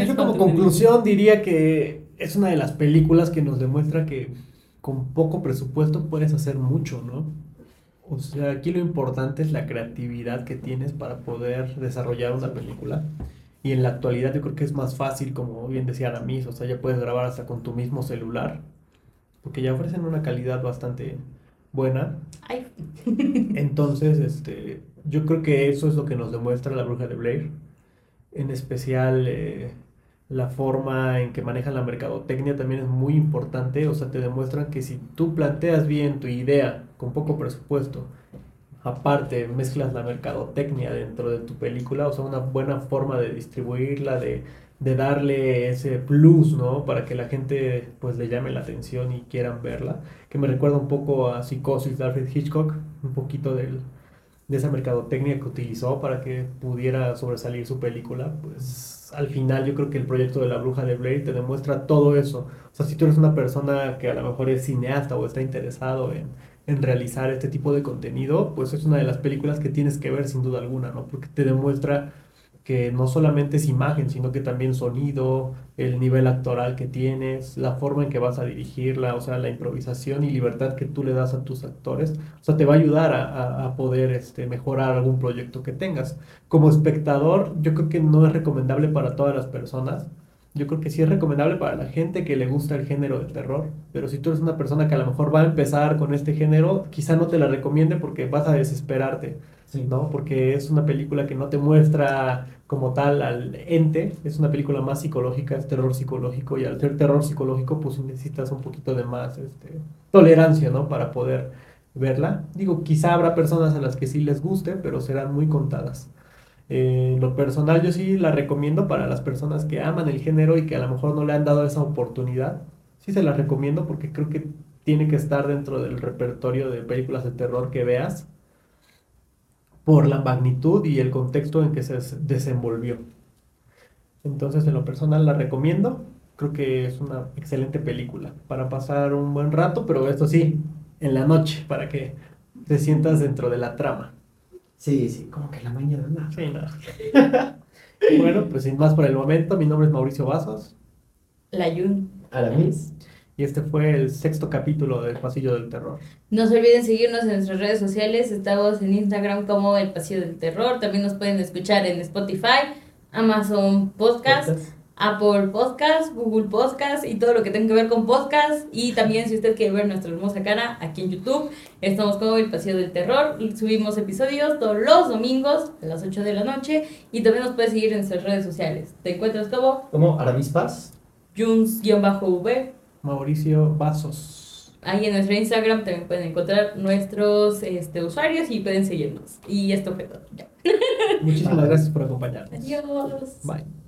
Yo como conclusión diría que es una de las películas que nos demuestra que con poco presupuesto puedes hacer mucho, ¿no? O sea, aquí lo importante es la creatividad que tienes para poder desarrollar una película. Y en la actualidad yo creo que es más fácil, como bien decía Aramis, o sea, ya puedes grabar hasta con tu mismo celular, porque ya ofrecen una calidad bastante buena. Ay, Entonces, este, yo creo que eso es lo que nos demuestra la bruja de Blair. En especial, eh, la forma en que manejan la mercadotecnia también es muy importante. O sea, te demuestran que si tú planteas bien tu idea con poco presupuesto, aparte mezclas la mercadotecnia dentro de tu película, o sea, una buena forma de distribuirla, de, de darle ese plus, ¿no? Para que la gente pues le llame la atención y quieran verla. Que me recuerda un poco a Psicosis de Alfred Hitchcock, un poquito del, de esa mercadotecnia que utilizó para que pudiera sobresalir su película. Pues al final yo creo que el proyecto de la bruja de Blair te demuestra todo eso. O sea, si tú eres una persona que a lo mejor es cineasta o está interesado en, en realizar este tipo de contenido, pues es una de las películas que tienes que ver sin duda alguna, ¿no? Porque te demuestra que no solamente es imagen, sino que también sonido, el nivel actoral que tienes, la forma en que vas a dirigirla, o sea, la improvisación y libertad que tú le das a tus actores, o sea, te va a ayudar a, a- poder este, mejorar algún proyecto que tengas. Como espectador, yo creo que no es recomendable para todas las personas. Yo creo que sí es recomendable para la gente que le gusta el género de terror, pero si tú eres una persona que a lo mejor va a empezar con este género, quizá no te la recomiende porque vas a desesperarte. ¿No? Porque es una película que no te muestra como tal al ente, es una película más psicológica, es terror psicológico, y al ser terror psicológico, pues necesitas un poquito de más este, tolerancia, ¿no? Para poder verla. Digo, quizá habrá personas a las que sí les guste, pero serán muy contadas. Eh, lo personal, yo sí la recomiendo para las personas que aman el género y que a lo mejor no le han dado esa oportunidad. Sí se la recomiendo porque creo que tiene que estar dentro del repertorio de películas de terror que veas por la magnitud y el contexto en que se des- desenvolvió. Entonces, en lo personal la recomiendo. Creo que es una excelente película para pasar un buen rato, pero esto sí, en la noche, para que te sientas dentro de la trama. Sí, sí, como que la mañana, no. Sí, no. Bueno, pues sin más por el momento, mi nombre es Mauricio Vasos la Yun. Aramis. Y este fue el sexto capítulo del Pasillo del Terror. No se olviden seguirnos en nuestras redes sociales. Estamos en Instagram como El Pasillo del Terror. También nos pueden escuchar en Spotify, Amazon Podcast, Podcast. Apple Podcast, Google Podcast y todo lo que tenga que ver con podcast. Y también si usted quiere ver nuestra hermosa cara aquí en YouTube, estamos como El Pasillo del Terror. Subimos episodios todos los domingos a las 8 de la noche. Y también nos puedes seguir en nuestras redes sociales. Te encuentras como Como Aramis Paz. Juns-V. Mauricio Vasos. Ahí en nuestro Instagram también pueden encontrar nuestros este, usuarios y pueden seguirnos. Y esto fue todo. Ya. Muchísimas Bye. gracias por acompañarnos. Adiós. Bye.